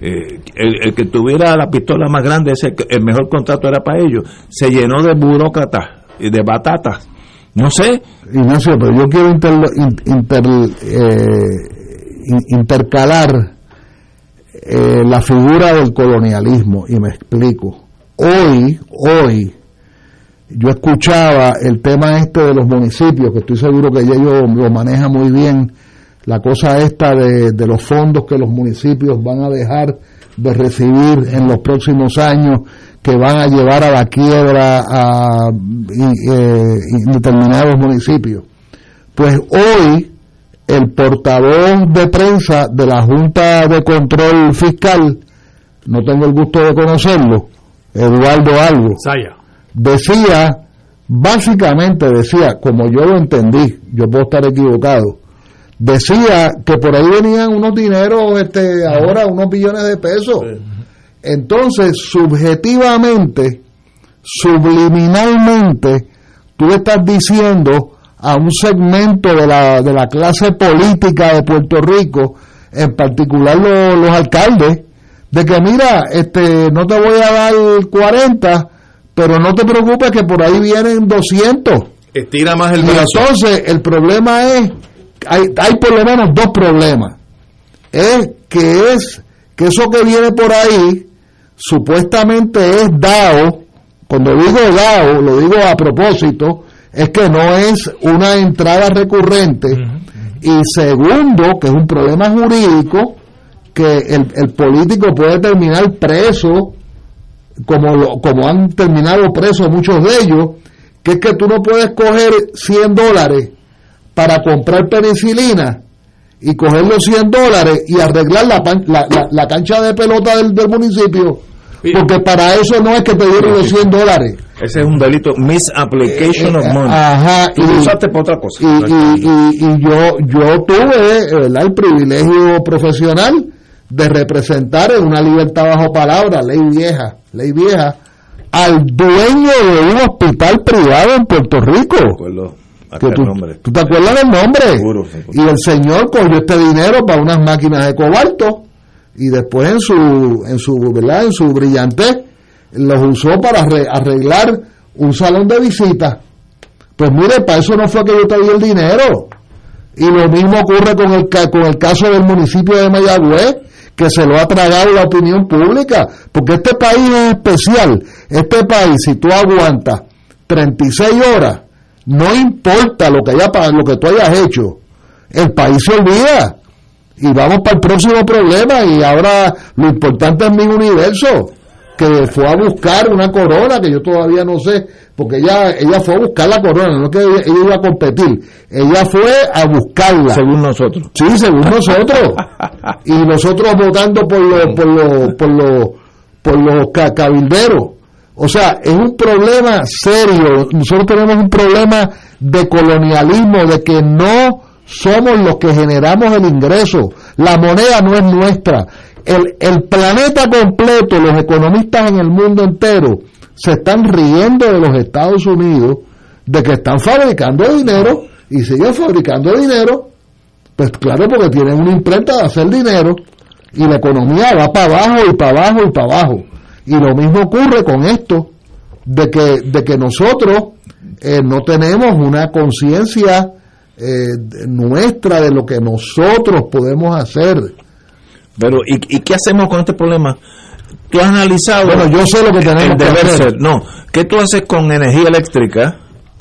eh, el, que tuviera la pistola más grande, ese, el mejor contrato era para ellos. Se llenó de burócratas y de batatas. No sé. Ignacio, pero yo quiero eh, intercalar eh, la figura del colonialismo y me explico. Hoy, hoy, yo escuchaba el tema este de los municipios, que estoy seguro que ellos lo manejan muy bien, la cosa esta de, los fondos que los municipios van a dejar de recibir en los próximos años, que van a llevar a la quiebra a eh, determinados municipios. Pues hoy el portavoz de prensa de la Junta de Control Fiscal, no tengo el gusto de conocerlo, Eduardo Algo. Decía, básicamente decía, como yo lo entendí, yo puedo estar equivocado, decía que por ahí venían unos dineros, este, ahora unos billones de pesos. Entonces, subjetivamente, subliminalmente, tú estás diciendo a un segmento de la, de la clase política de Puerto Rico, en particular los, alcaldes, de que mira, este, no te voy a dar 40, pero no te preocupes que por ahí vienen 200. Estira más el y entonces el problema es, hay, hay por lo menos dos problemas. Es que es que eso que viene por ahí supuestamente es dado, cuando digo dado, lo digo a propósito, es que no es una entrada recurrente. Y segundo, que es un problema jurídico, que el, político puede terminar preso, como, como han terminado presos muchos de ellos, que es que tú no puedes coger 100 dólares para comprar penicilina y coger los 100 dólares y arreglar la, la, la, cancha de pelota del, del municipio porque para eso no es que te dieron los 100 dólares. Ese es un delito, misapplication of money. Ajá. y, usaste por otra cosa. Y, y, yo, yo tuve el privilegio profesional de representar en una libertad bajo palabra, ley vieja, ley vieja, al dueño de un hospital privado en Puerto Rico. tú, ¿Tú te acuerdas del nombre? y el señor cogió este dinero para unas máquinas de cobalto y después en su en su verdad en su brillantez los usó para arreglar un salón de visita pues mire para eso no fue que yo te di el dinero. Y lo mismo ocurre con el con el caso del municipio de Mayagüez que se lo ha tragado la opinión pública porque este país es especial. Este país si tú aguantas 36 horas no importa lo que haya lo que tú hayas hecho el país se olvida. Y vamos para el próximo problema y ahora lo importante es mi universo que fue a buscar una corona que yo todavía no sé porque ella ella fue a buscar la corona no que ella, iba a competir ella fue a buscarla según nosotros sí según nosotros y nosotros votando por los por los por los por los cabilderos o sea, es un problema serio. Nosotros tenemos un problema de colonialismo, de que no somos los que generamos el ingreso. La moneda no es nuestra. El, el planeta completo, los economistas en el mundo entero, se están riendo de los Estados Unidos de que están fabricando dinero y siguen fabricando dinero. Pues claro, porque tienen una imprenta de hacer dinero y la economía va para abajo y para abajo y para abajo. Y lo mismo ocurre con esto, de que, de que nosotros eh, no tenemos una conciencia eh, nuestra de lo que nosotros podemos hacer. Pero, ¿y, ¿y qué hacemos con este problema? ¿Tú has analizado? Bueno, yo sé lo que tenemos que hacer. No, ¿qué tú haces con energía eléctrica?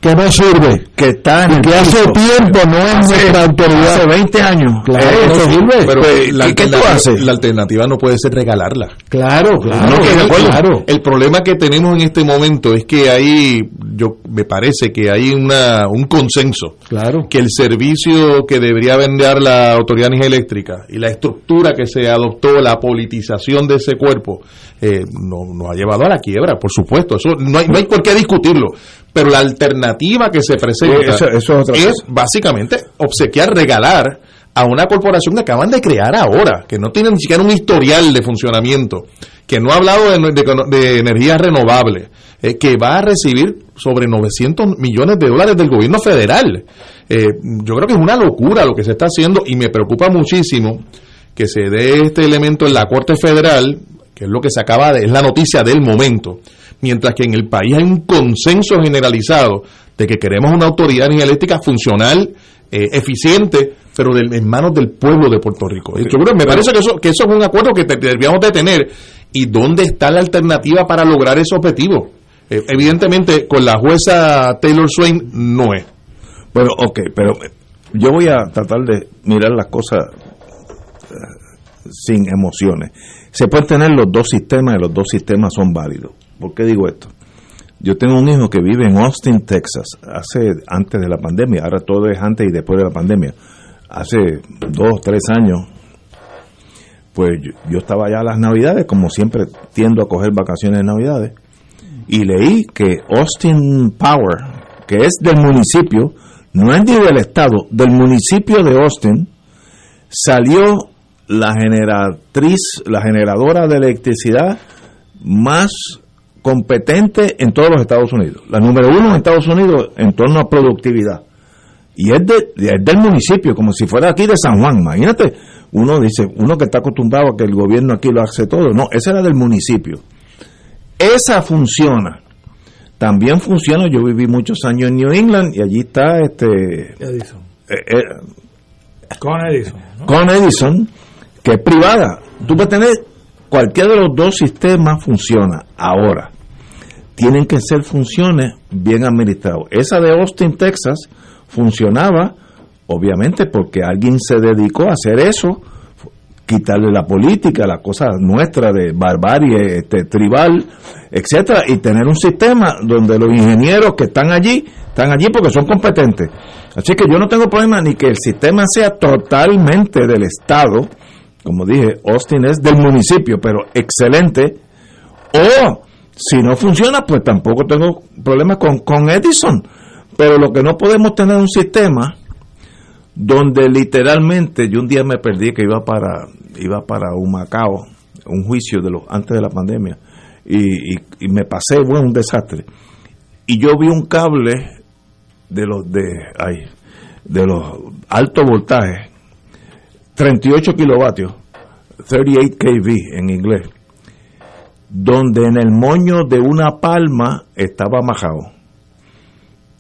Que no sirve, que está y que hace tiempo no es nuestra autoridad. Hace 20 años. Claro, no sirve. Pero la, ¿qué tú haces? La alternativa no puede ser regalarla. Claro, claro. claro. El problema que tenemos en este momento es que hay, yo me parece que hay una un consenso. Claro. Que el servicio que debería vender la Autoridad Eléctrica y la estructura que se adoptó, la politización de ese cuerpo, eh, nos no ha llevado a la quiebra, por supuesto. Eso no hay, no hay por qué discutirlo pero la alternativa que se presenta es, básicamente obsequiar, regalar a una corporación que acaban de crear ahora, que no tiene ni siquiera un historial de funcionamiento, que no ha hablado de, energía renovable, eh, que va a recibir sobre 900 millones de dólares del gobierno federal. Eh, yo creo que es una locura lo que se está haciendo y me preocupa muchísimo que se dé este elemento en la Corte Federal, que es lo que se acaba de, es la noticia del momento, mientras que en el país hay un consenso generalizado de que queremos una autoridad energética funcional, eh, eficiente, pero en manos del pueblo de Puerto Rico. Me parece que eso, que eso es un acuerdo que debíamos de tener. ¿Y dónde está la alternativa para lograr ese objetivo? Eh, evidentemente, con la jueza Taylor Swain no es. Bueno, ok, pero yo voy a tratar de mirar las cosas sin emociones. Se pueden tener los dos sistemas y los dos sistemas son válidos. ¿Por qué digo esto? Yo tengo un hijo que vive en Austin, Texas, hace antes de la pandemia, ahora todo es antes y después de la pandemia. Hace dos, tres años, pues yo, estaba allá a las navidades, como siempre tiendo a coger vacaciones de navidades, y leí que Austin Power, que es del municipio, no es ni del estado, del municipio de Austin, salió la generatriz, la generadora de electricidad más competente en todos los Estados Unidos. La número uno en Estados Unidos en torno a productividad. Y es, de, es del municipio, como si fuera aquí de San Juan. Imagínate, uno dice, uno que está acostumbrado a que el gobierno aquí lo hace todo. No, esa era del municipio. Esa funciona. También funciona, yo viví muchos años en New England y allí está este... Edison. eh, eh, Con Edison. ¿no? con Edison, que es privada. Tú puedes tener cualquiera de los dos sistemas funciona. Ahora, tienen que ser funciones bien administradas. Esa de Austin, Texas, funcionaba, obviamente, porque alguien se dedicó a hacer eso, quitarle la política, la cosa nuestra de barbarie este, tribal, etcétera, y tener un sistema donde los ingenieros que están allí están allí porque son competentes. Así que yo no tengo problema ni que el sistema sea totalmente del Estado, como dije, Austin es del municipio, pero excelente, o si no funciona, pues tampoco tengo problema con, con Edison. Pero lo que no podemos tener un sistema donde literalmente yo un día me perdí que iba para iba para Humacao, un juicio de los antes de la pandemia y, me pasé bueno un desastre y yo vi un cable de los de ay, de los alto voltaje 38 kilovatios 38 kV en inglés donde en el moño de una palma estaba majado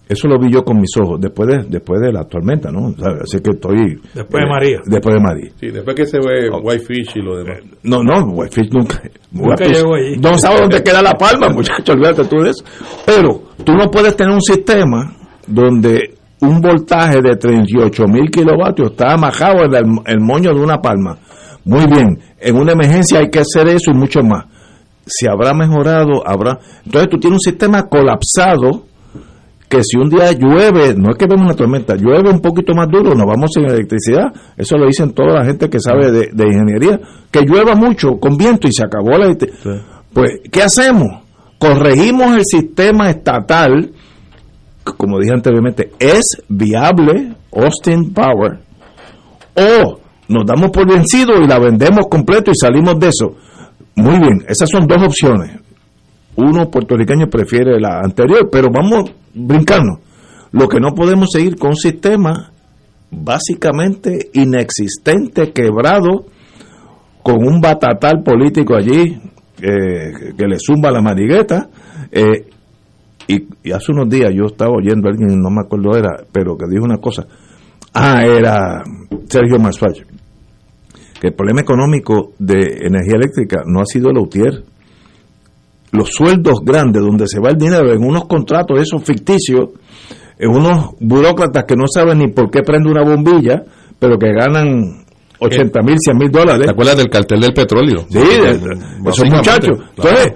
eso lo vi yo con mis ojos después de después de la tormenta no O sea, así que estoy Después de eh, María. después de María Sí, después que se ve Whitefish y lo demás. no, no, Whitefish nunca. Nunca Whitefish- llegó allí. No sabes dónde queda la palma, muchacho, olvídate tú de eso. Pero tú no puedes tener un sistema donde un voltaje de 38 mil kilovatios está amajado en el, el moño de una palma. Muy bien, en una emergencia hay que hacer eso y mucho más. Si habrá mejorado, habrá. Entonces tú tienes un sistema colapsado que si un día llueve, no es que vemos una tormenta, llueve un poquito más duro, nos vamos sin electricidad. Eso lo dicen toda la gente que sabe de, de ingeniería. Que llueva mucho con viento y se acabó la electricidad. Pues, ¿qué hacemos? Corregimos el sistema estatal, como dije anteriormente, es viable, Austin Power, o nos damos por vencido y la vendemos completo y salimos de eso. Muy bien, esas son dos opciones uno puertorriqueño prefiere la anterior, pero vamos brincando. Lo que no podemos seguir con un sistema básicamente inexistente, quebrado, con un batatal político allí eh, que le zumba la marigueta. eh, y, y hace unos días yo estaba oyendo a alguien, no me acuerdo era, pero que dijo una cosa. Ah, era Sergio Masfach. Que el problema económico de energía eléctrica no ha sido el UTIER los sueldos grandes, donde se va el dinero en unos contratos esos ficticios, en unos burócratas que no saben ni por qué prende una bombilla, pero que ganan 80 mil, 100 mil dólares. ¿Te acuerdas del cartel del petróleo? Sí, de- de- esos muchachos. claro. Entonces,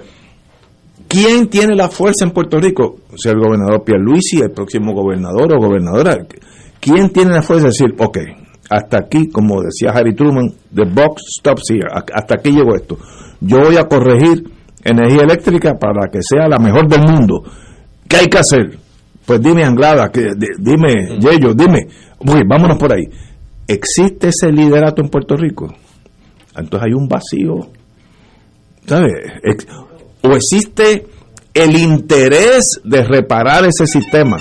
¿quién tiene la fuerza en Puerto Rico? O sea, el gobernador Pierluisi, el próximo gobernador o gobernadora. ¿Quién tiene la fuerza de decir, ok, hasta aquí, como decía Harry Truman, the box stops here, hasta aquí llegó esto. Yo voy a corregir energía eléctrica para que sea la mejor del mundo. ¿Qué hay que hacer? Pues dime Anglada, que, di- dime Yello, dime. Uy, vámonos por ahí. ¿Existe ese liderato en Puerto Rico? Entonces hay un vacío ¿sabes? O existe el interés de reparar ese sistema.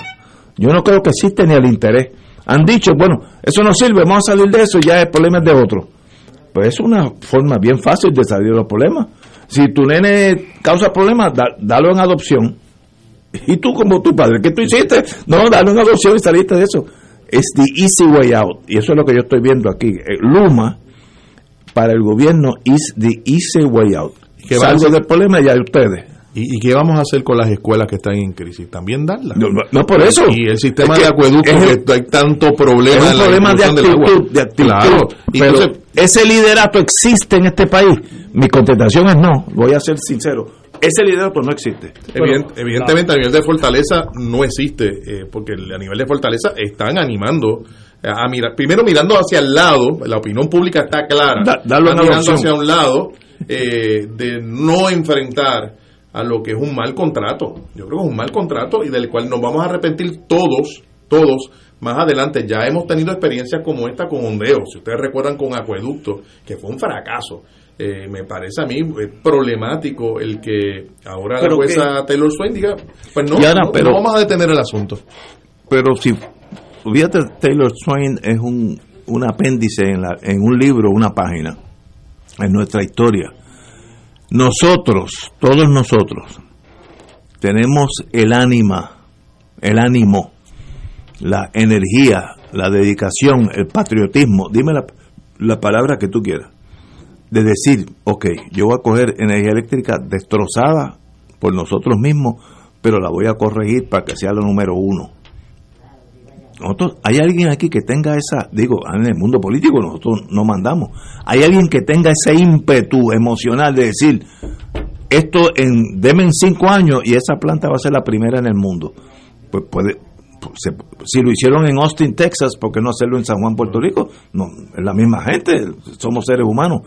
Yo no creo que existe ni el interés. Han dicho, bueno, eso no sirve, vamos a salir de eso, ya el problema es de otro. Pues es una forma bien fácil de salir de los problemas. Si tu nene causa problemas, da- dalo en adopción. Y tú como tu padre, ¿qué tú hiciste? No, dalo en adopción y saliste de eso. Es the easy way out. Y eso es lo que yo estoy viendo aquí. Eh, Luma, para el gobierno, is the easy way out. ¿Qué va a Salgo del problema y ya ustedes. ¿Y, y qué vamos a hacer con las escuelas que están en crisis? ¿También darlas? No, no, no, por eso. Y el sistema Es que de acueducto, es el- que hay tanto problema es un problema de actitud, de actitud. Claro. Y pero entonces, ese liderato existe en este país. Mi contestación es no. Voy a ser sincero. Ese liderato no existe. Evident- evidentemente a nivel de fortaleza no existe, eh, porque a nivel de fortaleza están animando eh, a mirar, primero mirando hacia el lado, la opinión pública está clara, Da- están mirando hacia un lado eh, de no enfrentar a lo que es un mal contrato. Yo creo que es un mal contrato y del cual nos vamos a arrepentir todos, todos, más adelante. Ya hemos tenido experiencias como esta con Ondeo, si ustedes recuerdan con Acueducto, que fue un fracaso. Eh, me parece a mí eh, problemático el que ahora la jueza Taylor Swain diga, pues no, no, vamos a detener el asunto. Pero si, fíjate, Taylor Swain es un, un apéndice en, la, en un libro, una página, en nuestra historia. Nosotros, todos nosotros, tenemos el ánima, el ánimo, la energía, la dedicación, el patriotismo, dime la, la palabra que tú quieras de decir, ok, yo voy a coger energía eléctrica destrozada por nosotros mismos, pero la voy a corregir para que sea la número uno. Nosotros, hay alguien aquí que tenga esa, digo, en el mundo político nosotros no mandamos, hay alguien que tenga ese ímpetu emocional de decir, esto en, deme en cinco años y esa planta va a ser la primera en el mundo. Pues puede, pues, si lo hicieron en Austin, Texas, ¿por qué no hacerlo en San Juan, Puerto Rico? No, es la misma gente, somos seres humanos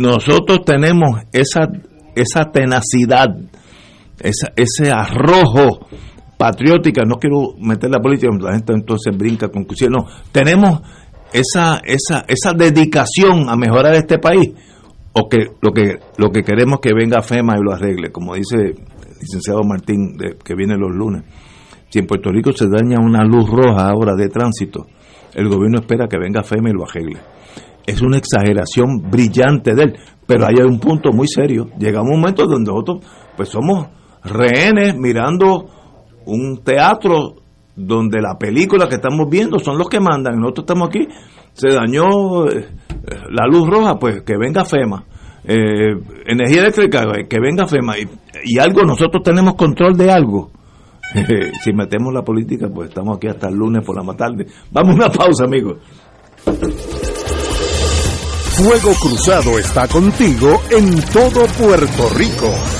nosotros tenemos esa, esa tenacidad, ese arrojo patriótica, no quiero meter la política, la gente entonces brinca con cuchillo, no, tenemos esa, esa, esa dedicación a mejorar este país, o que lo que lo que queremos que venga FEMA y lo arregle, como dice el licenciado Martín, que viene los lunes. Si en Puerto Rico se daña una luz roja ahora de tránsito, el gobierno espera que venga FEMA y lo arregle es una exageración brillante de él, pero hay un punto muy serio. Llega un momento donde nosotros pues somos rehenes mirando un teatro donde la película que estamos viendo son los que mandan, nosotros estamos aquí, se dañó eh, la luz roja, pues que venga FEMA. Eh, energía eléctrica, que venga FEMA. Y, y, algo, nosotros tenemos control de algo. si metemos la política, pues estamos aquí hasta el lunes por la tarde. Vamos a una pausa, amigos. Fuego Cruzado está contigo en todo Puerto Rico.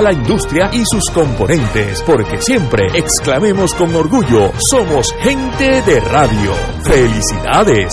la industria y sus componentes, porque siempre exclamemos con orgullo, somos gente de radio. ¡Felicidades!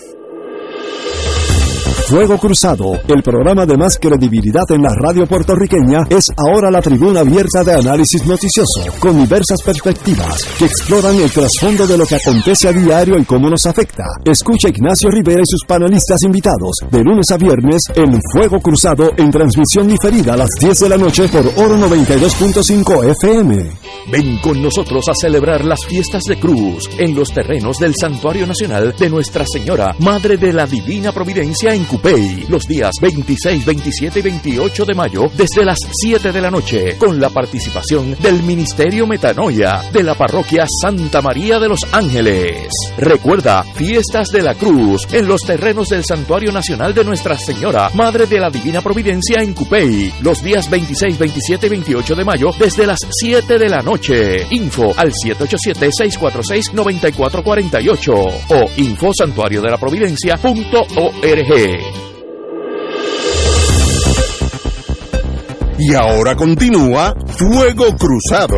Fuego Cruzado, el programa de más credibilidad en la radio puertorriqueña, es ahora la tribuna abierta de análisis noticioso, con diversas perspectivas que exploran el trasfondo de lo que acontece a diario y cómo nos afecta. Escucha Ignacio Rivera y sus panelistas invitados de lunes a viernes en Fuego Cruzado en transmisión diferida a las 10 de la noche por Oro 92.5 FM. Ven con nosotros a celebrar las fiestas de Cruz en los terrenos del Santuario Nacional de Nuestra Señora, Madre de la Divina Providencia en Los días 26, 27 y 28 de mayo desde las 7 de la noche, con la participación del Ministerio Metanoia de la Parroquia Santa María de los Ángeles. Recuerda, fiestas de la Cruz en los terrenos del Santuario Nacional de Nuestra Señora, Madre de la Divina Providencia en Cupey, los días 26, 27 y 28 de mayo desde las 7 de la noche. Info al 787-646-9448 o info santuario de la providencia.org. Y ahora continúa Fuego Cruzado.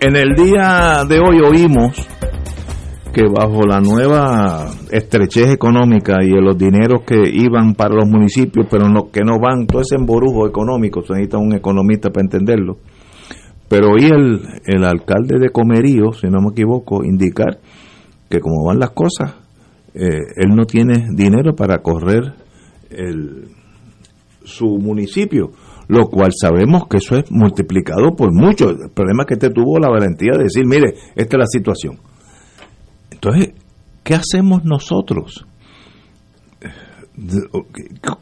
En el día de hoy oímos que bajo la nueva estrechez económica y los dineros que iban para los municipios, pero no, que no van, todo ese emborujo económico, se necesita un economista para entenderlo. Pero oí el, el alcalde de Comerío, si no me equivoco, indicar que como van las cosas, eh, él no tiene dinero para correr el, su municipio, lo cual sabemos que eso es multiplicado por mucho. El problema es que este tuvo la valentía de decir, mire, esta es la situación. Entonces, ¿qué hacemos nosotros?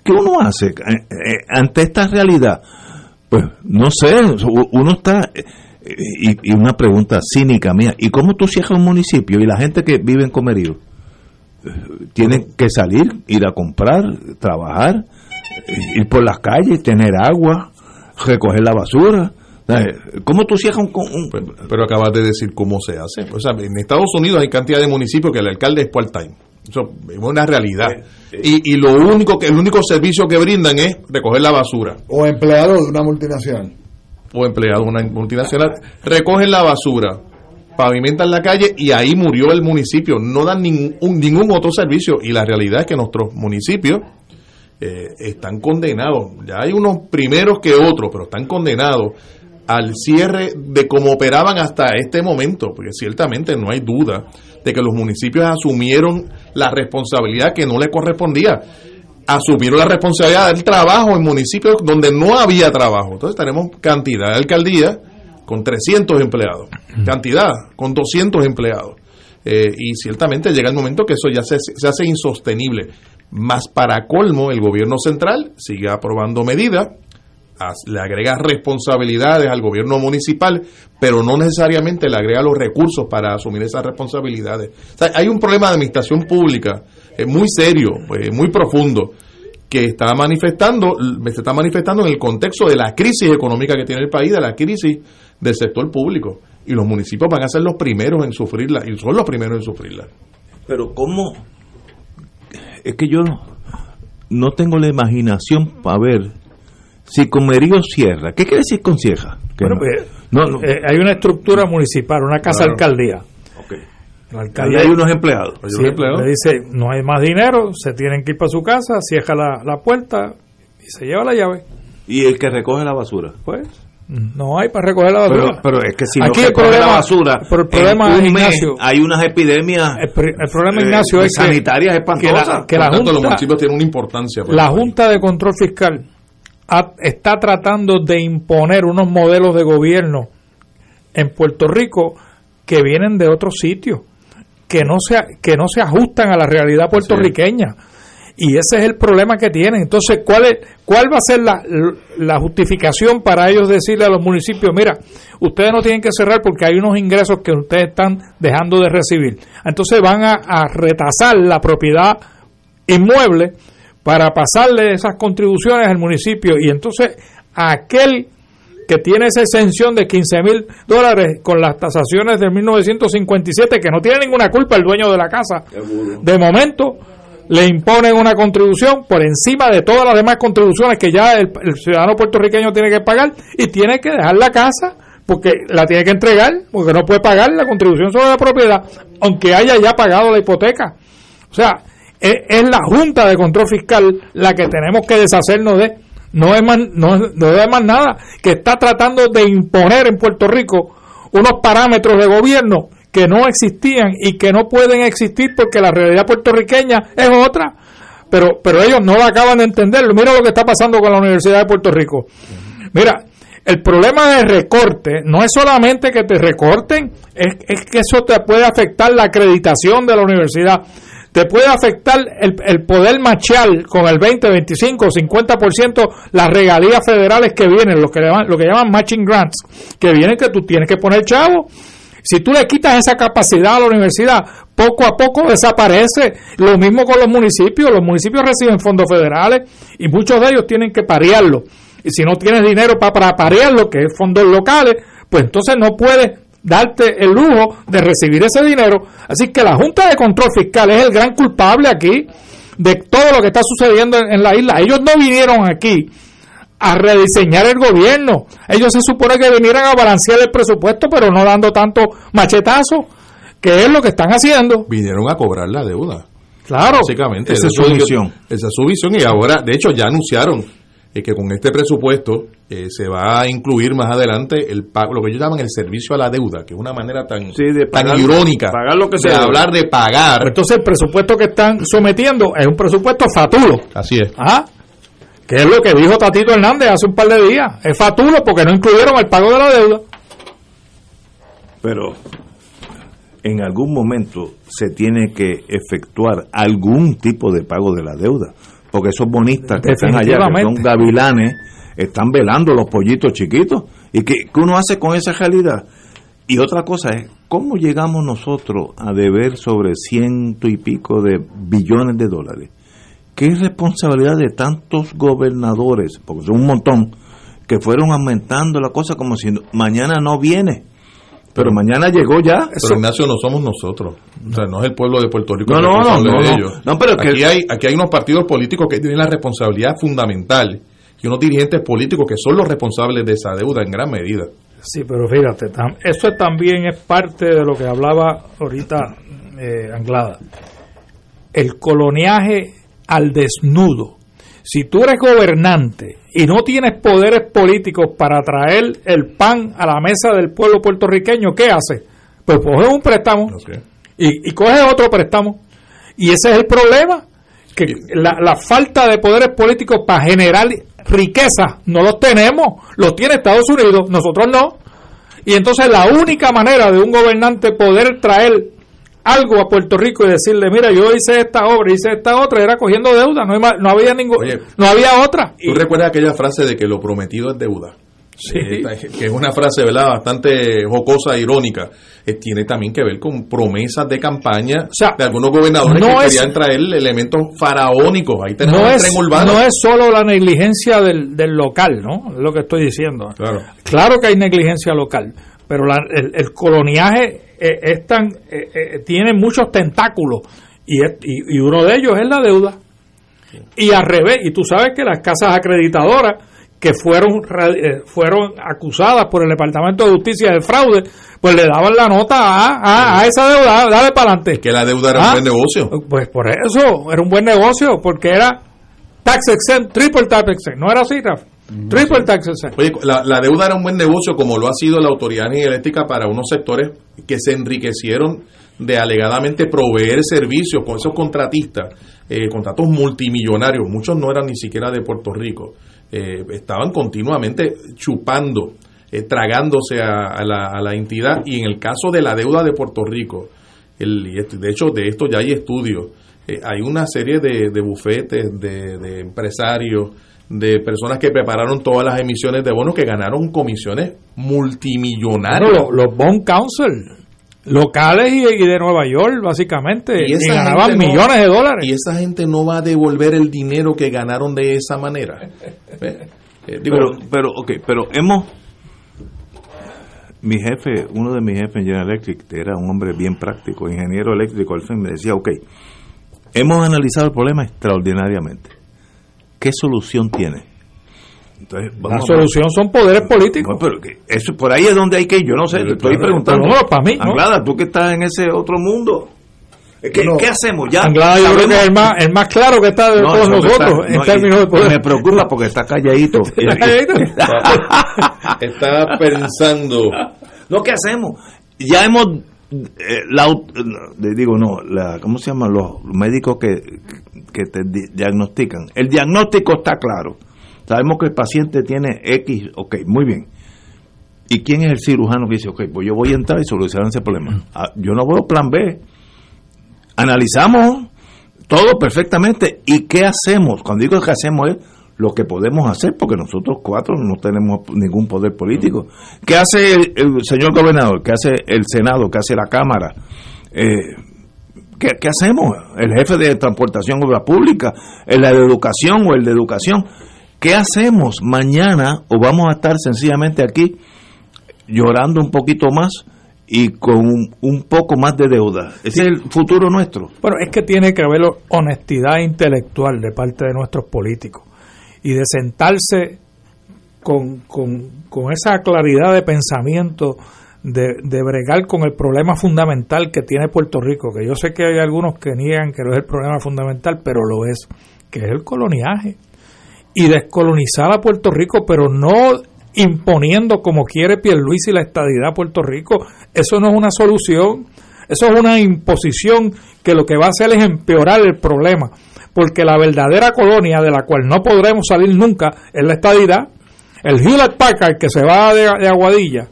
¿Qué uno hace eh, eh, ante esta realidad? Pues no sé, uno está... Y, una pregunta cínica mía, ¿y cómo tú cierras un municipio y la gente que vive en Comerío? Tienen que salir, ir a comprar, trabajar, ir por las calles, tener agua, recoger la basura. ¿Cómo tú cierras un, Pero acabas de decir cómo se hace. O sea, en Estados Unidos hay cantidad de municipios que el alcalde es part-time. Eso es una realidad. Y, y, lo único que el único servicio que brindan es recoger la basura. O empleado de una multinacional. O empleado de una multinacional. Recogen la basura, pavimentan la calle y ahí murió el municipio. No dan ningún, ningún otro servicio. Y la realidad es que nuestros municipios eh, están condenados. Ya hay unos primeros que otros, pero están condenados al cierre de cómo operaban hasta este momento, porque ciertamente no hay duda de que los municipios asumieron la responsabilidad que no le correspondía. Asumieron la responsabilidad del trabajo en municipios donde no había trabajo. Entonces tenemos cantidad de alcaldías con 300 empleados, cantidad con 200 empleados. Eh, y ciertamente llega el momento que eso ya se, se hace insostenible. Más para colmo, el gobierno central sigue aprobando medidas le agrega responsabilidades al gobierno municipal, pero no necesariamente le agrega los recursos para asumir esas responsabilidades. hay un problema de administración pública eh, muy serio, pues, muy profundo, que está manifestando, se está manifestando en el contexto de la crisis económica que tiene el país, de la crisis del sector público. Y los municipios van a ser los primeros en sufrirla, y son los primeros en sufrirla. Pero ¿cómo? Es que yo no tengo la imaginación para ver si Comerío cierra, ¿qué quiere decir con cierra? Bueno, pues, eh, hay una estructura municipal, una casa alcaldía. Okay. hay unos empleados. Le dice, no hay más dinero, se tienen que ir para su casa, cierra la, la puerta y se lleva la llave. ¿Y el que recoge la basura? Pues no hay para recoger la basura. Pero, es que si Aquí no la basura, pero el problema Ignacio, hay unas epidemias el, problema eh, Ignacio es sanitarias espantosas. Que la, Junta, los municipios tienen una importancia. La Junta de Control Fiscal está tratando de imponer unos modelos de gobierno en Puerto Rico que vienen de otros sitios, que no se, que no se ajustan a la realidad puertorriqueña. Y ese es el problema que tienen. Entonces, ¿cuál, es, cuál va a ser la, la justificación para ellos decirle a los municipios, mira, ustedes no tienen que cerrar porque hay unos ingresos que ustedes están dejando de recibir? Entonces van a, a retasar la propiedad inmueble para pasarle esas contribuciones al municipio y entonces aquel que tiene esa exención de 15 mil dólares con las tasaciones de 1957, que no tiene ninguna culpa el dueño de la casa, de momento le imponen una contribución por encima de todas las demás contribuciones que ya el, ciudadano puertorriqueño tiene que pagar y tiene que dejar la casa porque la tiene que entregar, porque no puede pagar la contribución sobre la propiedad, aunque haya ya pagado la hipoteca. O sea, es, la Junta de Control Fiscal la que tenemos que deshacernos de. No es, más, no, es más nada, que está tratando de imponer en Puerto Rico unos parámetros de gobierno que no existían y que no pueden existir porque la realidad puertorriqueña es otra. Pero, pero ellos no acaban de entenderlo. Mira lo que está pasando con la Universidad de Puerto Rico. Mira, el problema de recorte no es solamente que te recorten, es, es que eso te puede afectar la acreditación de la universidad te puede afectar el, el poder machear con el 20, 25, 50% las regalías federales que vienen, lo que, llaman, lo que llaman matching grants, que vienen que tú tienes que poner chavo. Si tú le quitas esa capacidad a la universidad, poco a poco desaparece. Lo mismo con los municipios. Los municipios reciben fondos federales y muchos de ellos tienen que parearlo. Y si no tienes dinero para, para parearlo, que es fondos locales, pues entonces no puedes darte el lujo de recibir ese dinero. Así que la Junta de Control Fiscal es el gran culpable aquí de todo lo que está sucediendo en, la isla. Ellos no vinieron aquí a rediseñar el gobierno. Ellos se supone que vinieran a balancear el presupuesto, pero no dando tanto machetazo, que es lo que están haciendo. Vinieron a cobrar la deuda. Claro. Básicamente. Esa es su visión. Esa es su visión y ahora, de hecho, ya anunciaron eh, que con este presupuesto eh, se va a incluir más adelante el pago, lo que ellos llaman el servicio a la deuda, que es una manera tan, tan irónica pagar lo que de se hablar de pagar. Pero entonces el presupuesto que están sometiendo es un presupuesto fatulo. Así es. Ajá. Que es lo que dijo Tatito Hernández hace un par de días. Es fatulo porque no incluyeron el pago de la deuda. Pero en algún momento se tiene que efectuar algún tipo de pago de la deuda. Porque esos bonistas que están allá, que son gavilanes, están velando los pollitos chiquitos. ¿Y qué, qué uno hace con esa realidad? Y otra cosa es, ¿cómo llegamos nosotros a deber sobre ciento y pico de billones de dólares? ¿Qué responsabilidad de tantos gobernadores, porque son un montón, que fueron aumentando la cosa como si mañana no viene? Pero mañana llegó ya. Pero Ignacio, no somos nosotros. O sea, no es el pueblo de Puerto Rico No, el no, no, no, de no. ellos. No, pero que- aquí, hay, aquí hay unos partidos políticos que tienen la responsabilidad fundamental y unos dirigentes políticos que son los responsables de esa deuda en gran medida. Sí, pero fíjate, tam- eso también es parte de lo que hablaba ahorita eh, Anglada. El coloniaje al desnudo. Si tú eres gobernante y no tienes poderes políticos para traer el pan a la mesa del pueblo puertorriqueño, ¿qué haces? Pues coges un préstamo y, y coges otro préstamo. Y ese es el problema, que la, la falta de poderes políticos para generar riqueza no los tenemos, los tiene Estados Unidos, nosotros no. Y entonces la única manera de un gobernante poder traer algo a Puerto Rico y decirle, mira, yo hice esta obra, hice esta otra, era cogiendo deuda, no, no había ningún, no había otra. ¿Tú recuerdas aquella frase de que lo prometido es deuda? Sí. Eh, que es una frase, ¿verdad? Bastante jocosa, irónica. Eh, tiene también que ver con promesas de campaña de algunos gobernadores no que es- querían traer elementos faraónicos. Ahí tenemos no el es, tren urbano. no es solo la negligencia del, del local, ¿no? Es lo que estoy diciendo. Claro. Claro que hay negligencia local, pero la- el, el coloniaje es tan, eh, eh, tiene muchos tentáculos y, es- y, y uno de ellos es la deuda. Y al revés, y tú sabes que las casas acreditadoras que fueron eh, fueron acusadas por el Departamento de Justicia de fraude, pues le daban la nota a, a, a esa deuda, dale para adelante. Que la deuda era Ah, un buen negocio. Pues por eso, era un buen negocio, porque era tax exempt, triple tax exempt, ¿no era así, Rafa? Triple tax exempt. Oye, la, la deuda era un buen negocio como lo ha sido la Autoridad Eléctrica para unos sectores que se enriquecieron de alegadamente proveer servicios con esos contratistas, eh, contratos multimillonarios, muchos no eran ni siquiera de Puerto Rico, eh, estaban continuamente chupando, eh, tragándose a, a la, a la entidad. Y en el caso de la deuda de Puerto Rico, el, de hecho de esto ya hay estudios, hay una serie de, de bufetes, de, de empresarios, de personas que prepararon todas las emisiones de bonos que ganaron comisiones multimillonarias. Bueno, los, los bond council locales y, y de Nueva York, básicamente, y, esa ganaban no- millones de dólares. Y esa gente no va a devolver el dinero que ganaron de esa manera. Eh, digo, pero, pero, ok, pero hemos. Mi jefe, uno de mis jefes en General Electric, era un hombre bien práctico, ingeniero eléctrico, al fin me decía, ok, hemos analizado el problema extraordinariamente. ¿Qué solución tiene? Entonces, La vamos solución son poderes políticos. No, pero eso por ahí es donde hay que ir. Yo no sé, te estoy preguntando. pero no, para mí, no. Anglada, tú que estás en ese otro mundo. ¿Qué, hacemos? Ya Anglada yo creo que es el más, el más claro que está de No, todos nosotros está- en no, y- términos de poder. Me preocupa porque está calladito. ¿Está calladito? está pensando. No, ¿qué hacemos? Ya hemos. Eh, la, digo, no, la, ¿cómo se llaman los médicos que, que te di- diagnostican? El diagnóstico está claro. Sabemos que el paciente tiene X, ok, muy bien. ¿Y quién es el cirujano que dice, ok, pues yo voy a entrar y solucionar ese problema? Ah, yo no veo plan B. Analizamos todo perfectamente. ¿Y qué hacemos? Cuando digo que hacemos es lo que podemos hacer, porque nosotros cuatro no tenemos ningún poder político. ¿Qué hace el, el señor gobernador? ¿Qué hace el Senado? ¿Qué hace la Cámara? Eh, ¿qué, qué hacemos? El jefe de transportación obra pública, el de educación o el de educación. ¿Qué hacemos mañana o vamos a estar sencillamente aquí llorando un poquito más y con un, poco más de deuda. Ese es el futuro nuestro. Bueno, es que tiene que haber honestidad intelectual de parte de nuestros políticos y de sentarse con, con, esa claridad de pensamiento de, de, bregar con el problema fundamental que tiene Puerto Rico, que yo sé que hay algunos que niegan que no es el problema fundamental, pero lo es, que es el coloniaje. Y descolonizar a Puerto Rico, pero no imponiendo como quiere Pierluisi la estadidad a Puerto Rico. Eso no es una solución, eso es una imposición que lo que va a hacer es empeorar el problema, porque la verdadera colonia de la cual no podremos salir nunca es la estadidad. El Hewlett Packard que se va de, Aguadilla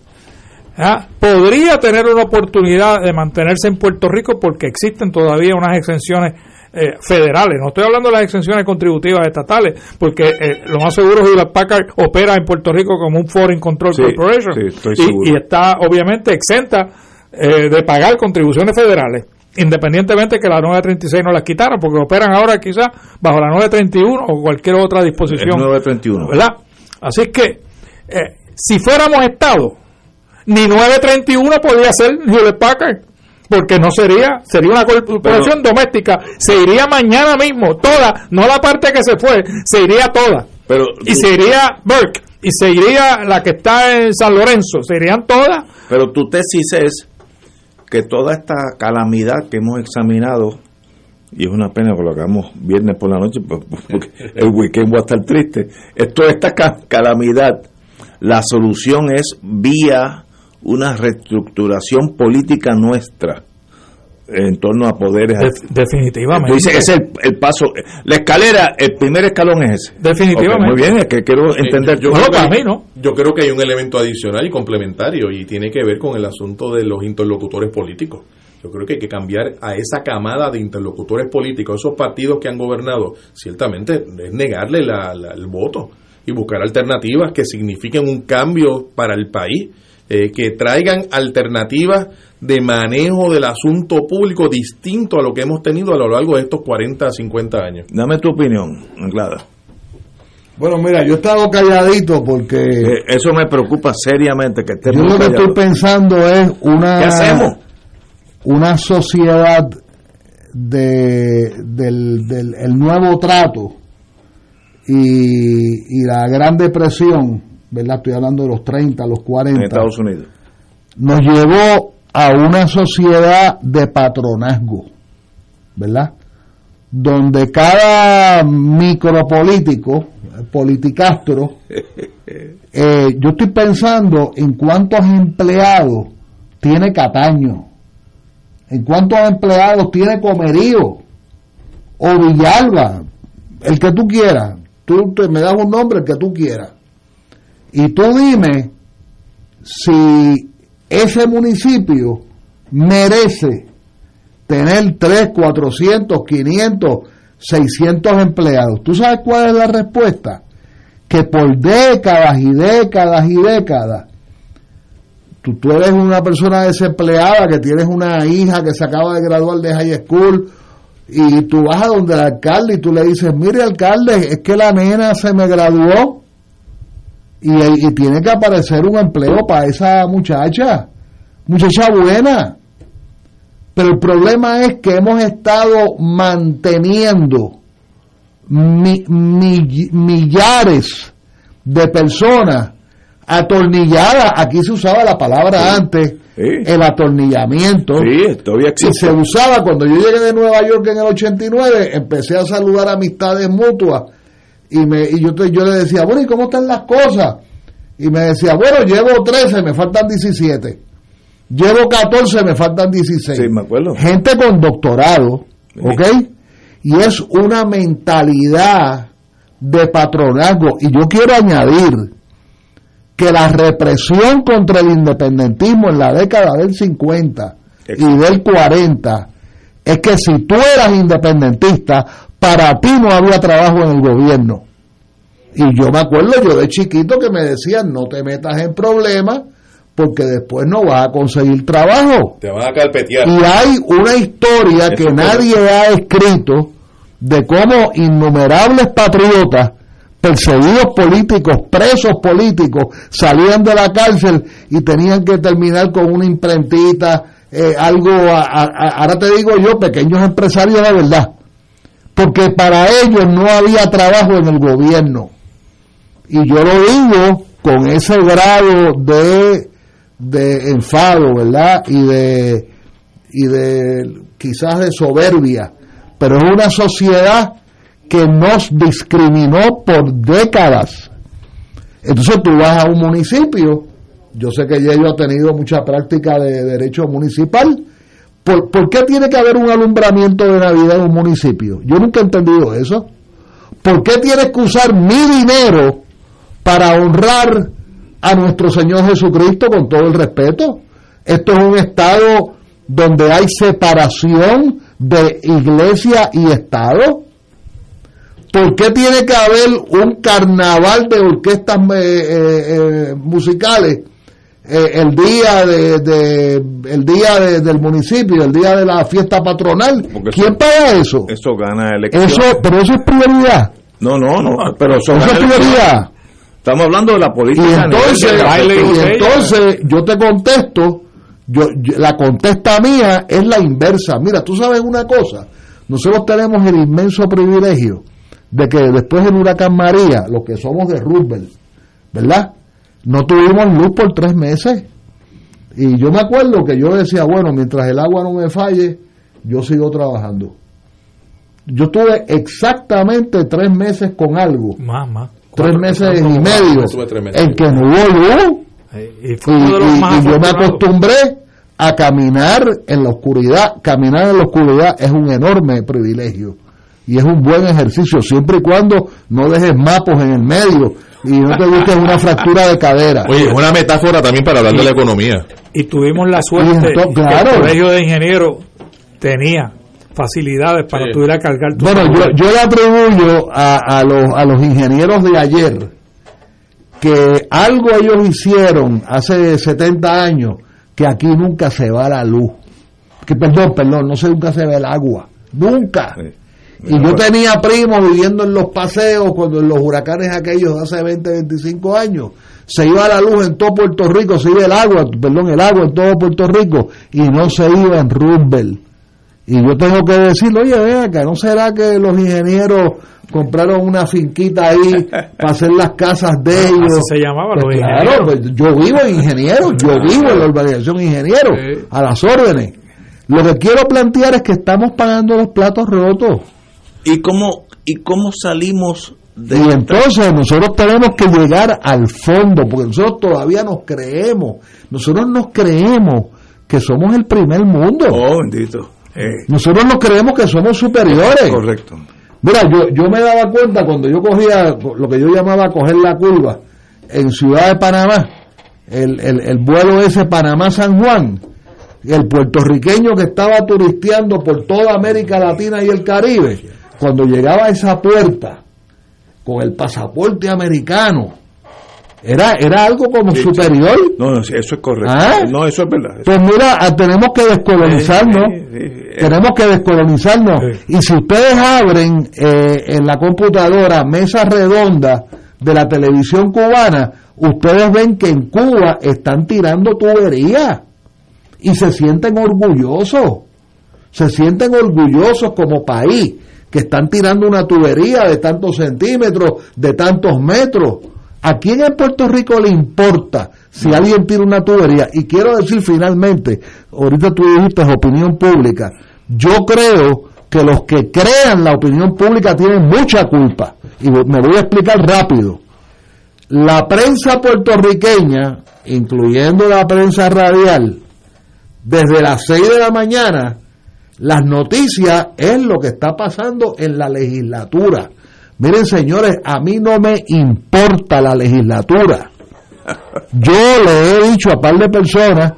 ¿ah? podría tener una oportunidad de mantenerse en Puerto Rico porque existen todavía unas exenciones eh, federales. No estoy hablando de las exenciones contributivas estatales, porque eh, lo más seguro es que la Packard opera en Puerto Rico como un Foreign Control Corporation y, está obviamente exenta eh, de pagar contribuciones federales, independientemente que la 936 no las quitaron, porque operan ahora quizás bajo la 931 o cualquier otra disposición. 931. ¿Verdad? Así que, si fuéramos Estado, ni 931 podría ser Hewlett Packard porque no sería, sería una corporación doméstica, se iría mañana mismo, toda, no la parte que se fue, se iría toda. Pero, y se iría Burke, y se iría la que está en San Lorenzo, se irían todas. Pero tu tesis es que toda esta calamidad que hemos examinado, y es una pena que lo hagamos viernes por la noche, pues, pues, porque el weekend va a estar triste, es toda esta calamidad, la solución es vía una reestructuración política nuestra en torno a poderes. definitivamente. Dice, es el, paso, la escalera, el primer escalón es ese. Definitivamente. muy bien, es que quiero entender. yo, creo que, yo creo que hay un elemento adicional y complementario y tiene que ver con el asunto de los interlocutores políticos. Yo creo que hay que cambiar a esa camada de interlocutores políticos, esos partidos que han gobernado, ciertamente es negarle el voto y buscar alternativas que signifiquen un cambio para el país eh, que traigan alternativas de manejo del asunto público distinto a lo que hemos tenido a lo largo de estos 40, 50 años. Dame tu opinión, Anglada. Bueno, mira, yo he estado calladito porque... Eh, eso me preocupa seriamente que Yo lo que estoy pensando es una... ¿Qué hacemos? Una sociedad de, del, del el nuevo trato y, y la gran depresión ¿verdad? Estoy hablando de los 30, los 40. En Estados Unidos. Nos llevó a una sociedad de patronazgo, ¿verdad? Donde cada micropolítico, politicastro, eh, yo estoy pensando en cuántos empleados tiene Cataño, en cuántos empleados tiene Comerío o Villalba, el que tú quieras. Tú me das un nombre, el que tú quieras y tú dime si ese municipio merece tener 3, 400, 500, 600 empleados. ¿Tú sabes cuál es la respuesta? Que por décadas y décadas y décadas, tú, tú eres una persona desempleada que tienes una hija que se acaba de graduar de high school y tú vas a donde el alcalde y tú le dices, mire alcalde, es que la nena se me graduó y, tiene que aparecer un empleo para esa muchacha, muchacha buena. Pero el problema es que hemos estado manteniendo millares de personas atornilladas. Aquí se usaba la palabra antes, el atornillamiento. Sí, todavía Y se usaba cuando yo llegué de Nueva York en el 89, empecé a saludar amistades mutuas y, me, y yo, yo le decía, bueno, ¿y cómo están las cosas? Y me decía, bueno, llevo 13, me faltan 17. Llevo 14, me faltan 16. Sí, me acuerdo. Gente con doctorado, ¿ok? Y es una mentalidad de patronazgo. Y yo quiero añadir que la represión contra el independentismo en la década del 50 y del 40 es que si tú eras independentista, para ti no había trabajo en el gobierno. Y yo me acuerdo yo de chiquito que me decían, no te metas en problemas porque después no vas a conseguir trabajo. Te van a carpetear. Y hay una historia que nadie ha escrito de cómo innumerables patriotas perseguidos políticos, presos políticos, salían de la cárcel y tenían que terminar con una imprentita, eh, algo, ahora te digo yo, pequeños empresarios de verdad, porque para ellos no había trabajo en el gobierno. Y yo lo digo con ese grado de, de enfado, ¿verdad? Y de, y de quizás de soberbia, pero es una sociedad que nos discriminó por décadas. Entonces tú vas a un municipio, yo sé que ello ha tenido mucha práctica de derecho municipal, ¿Por, ¿por, qué tiene que haber un alumbramiento de Navidad en un municipio? Yo nunca he entendido eso. ¿Por qué tienes que usar mi dinero para honrar a nuestro Señor Jesucristo con todo el respeto? Esto es un estado donde hay separación de iglesia y estado. ¿Por qué tiene que haber un carnaval de orquestas eh, eh, eh, el día de, el día del municipio, el día de la fiesta patronal? ¿Quién paga eso? Eso gana elecciones. Eso, pero eso es prioridad. No, no, no, pero eso, es prioridad. Estamos hablando de la política. Y entonces, y entonces yo te contesto, yo, la contesta mía es la inversa. Mira, tú sabes una cosa, nosotros tenemos el inmenso privilegio de que después del huracán María, los que somos de Roosevelt, ¿verdad? No tuvimos luz por tres meses. Y yo me acuerdo que yo decía, bueno, mientras el agua no me falle, yo sigo trabajando. Yo tuve exactamente tres meses con algo. Más, más. Tres meses y medio en que no hubo luz. Y, y yo me acostumbré a caminar en la oscuridad. Caminar en la oscuridad es un enorme privilegio y es un buen ejercicio siempre y cuando no dejes mapos en el medio y no te busques una fractura de cadera. Oye, es una metáfora también para hablar de la economía. Y tuvimos la suerte que el colegio de ingenieros tenía facilidades para sí. a cargar tu Bueno, yo, yo, le atribuyo a, a, los, a los ingenieros de ayer que algo ellos hicieron hace 70 años que aquí nunca se va la luz. Que perdón, perdón, no sé nunca se ve el agua. Nunca. Y yo tenía primos viviendo en los paseos cuando en los huracanes aquellos hace 20, 25 años se iba la luz en todo Puerto Rico, se iba el agua, perdón, el agua en todo Puerto Rico y no se iba en Roosevelt. Y yo tengo que decirle, oye, vea acá, ¿no será que los ingenieros compraron una finquita ahí para hacer las casas de ah, ellos? Así se llamaba pues Claro, pues yo vivo en ingeniero, yo vivo en la urbanización ingeniero, a las órdenes. Lo que quiero plantear es que estamos pagando los platos rotos. ¿Y cómo, y cómo salimos de Y entonces nosotros tenemos que llegar al fondo, porque nosotros todavía nos creemos, nosotros nos creemos que somos el primer mundo. Oh, bendito. Eh. Nosotros nos creemos que somos superiores. Correcto. Mira, yo, yo me daba cuenta cuando yo cogía lo que yo llamaba coger la curva en Ciudad de Panamá, el, el, el vuelo ese Panamá-San Juan, el puertorriqueño que estaba turisteando por toda América Latina y el Caribe, cuando llegaba a esa puerta con el pasaporte americano, era, era algo como superior. No, eso es correcto. ¿Ah? No, eso es verdad. Pues mira, ah, tenemos que descolonizarnos. tenemos que descolonizarnos. Y si ustedes abren eh, en la computadora mesa redonda de la televisión cubana, ustedes ven que en Cuba están tirando tuberías y se sienten orgullosos, se sienten orgullosos como país, que están tirando una tubería de tantos centímetros, de tantos metros. ¿A quién en Puerto Rico le importa si alguien tira una tubería? Y quiero decir finalmente, ahorita tú dijiste opinión pública, yo creo que los que crean la opinión pública tienen mucha culpa. Y me voy a explicar rápido. La prensa puertorriqueña, incluyendo la prensa radial, desde las 6 de la mañana, las noticias es lo que está pasando en la legislatura. Miren, señores, a mí no me importa la legislatura. Yo le he dicho a par de personas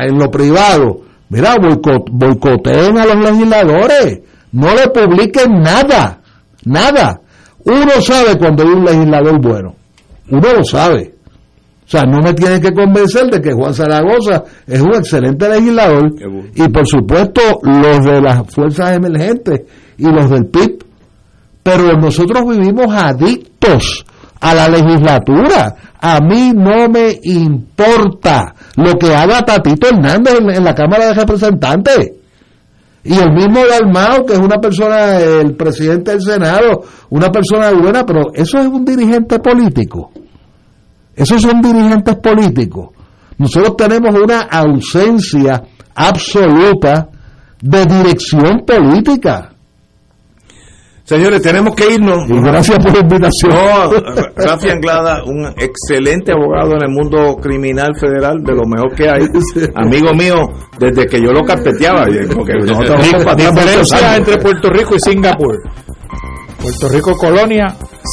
en lo privado, mira, boicoteen a los legisladores, no le publiquen nada, nada. Uno sabe cuando hay un legislador bueno, uno lo sabe. O sea, no me tiene que convencer de que Juan Zaragoza es un excelente legislador y por supuesto los de las fuerzas emergentes y los del PIB. pero nosotros vivimos adictos a la legislatura. A mí no me importa lo que haga Tatito Hernández en, la Cámara de Representantes. Y el mismo Dalmao, que es una persona, el presidente del Senado, una persona buena, pero eso es un dirigente político. Esos son dirigentes políticos. Nosotros tenemos una ausencia absoluta de dirección política. Señores, tenemos que irnos. Y gracias por la invitación. Rafi Anglada, un excelente abogado en el mundo criminal federal, de lo mejor que hay. Amigo mío, desde que yo lo carpeteaba. Porque nosotros diferencia entre Puerto Rico y Singapur. Puerto Rico colonia,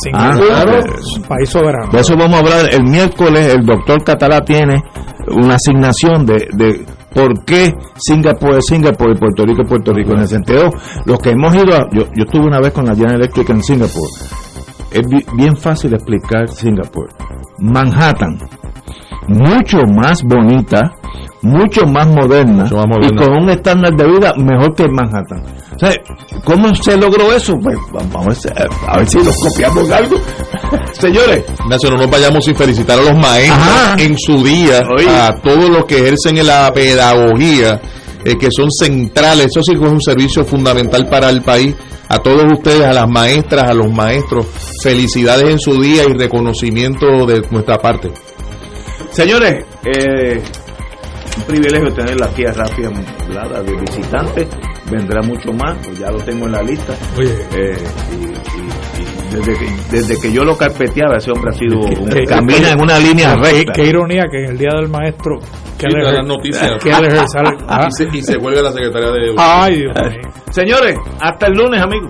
Singapur Ah, claro. país soberano. De eso vamos a hablar el miércoles. El doctor Catalá tiene una asignación de, de por qué Singapur es Singapur y Puerto Rico es Puerto Rico. En el sentido, los que hemos ido, a- yo, yo estuve una vez con la General Electric en Singapur. Es bi- bien fácil explicar Singapur. Manhattan, mucho más bonita, mucho más moderna, moderna. y con un estándar de vida mejor que Manhattan. O sea, ¿Cómo se logró eso? Pues vamos a ver, si- a ver si lo copiamos algo. Señores, Ignacio, no nos vayamos sin felicitar a los maestros Ajá. en su día, Oye. a todos los que ejercen en la pedagogía, eh, que son centrales. Eso sí que es un servicio fundamental para el país. A todos ustedes, a las maestras, a los maestros, felicidades en su día y reconocimiento de nuestra parte. Señores, eh, un privilegio tenerla aquí a Rafi de visitante. Vendrá mucho más, pues ya lo tengo en la lista. Eh, y, y- y desde, que, desde que yo lo carpeteaba, ese hombre ha sido un- Que- camina en una línea recta. Qué, ironía que en el día del maestro que Sí, las noticias. que ah, Y se, y se vuelve a la secretaria de Ay, Dios mío. Señores, hasta el lunes, amigos.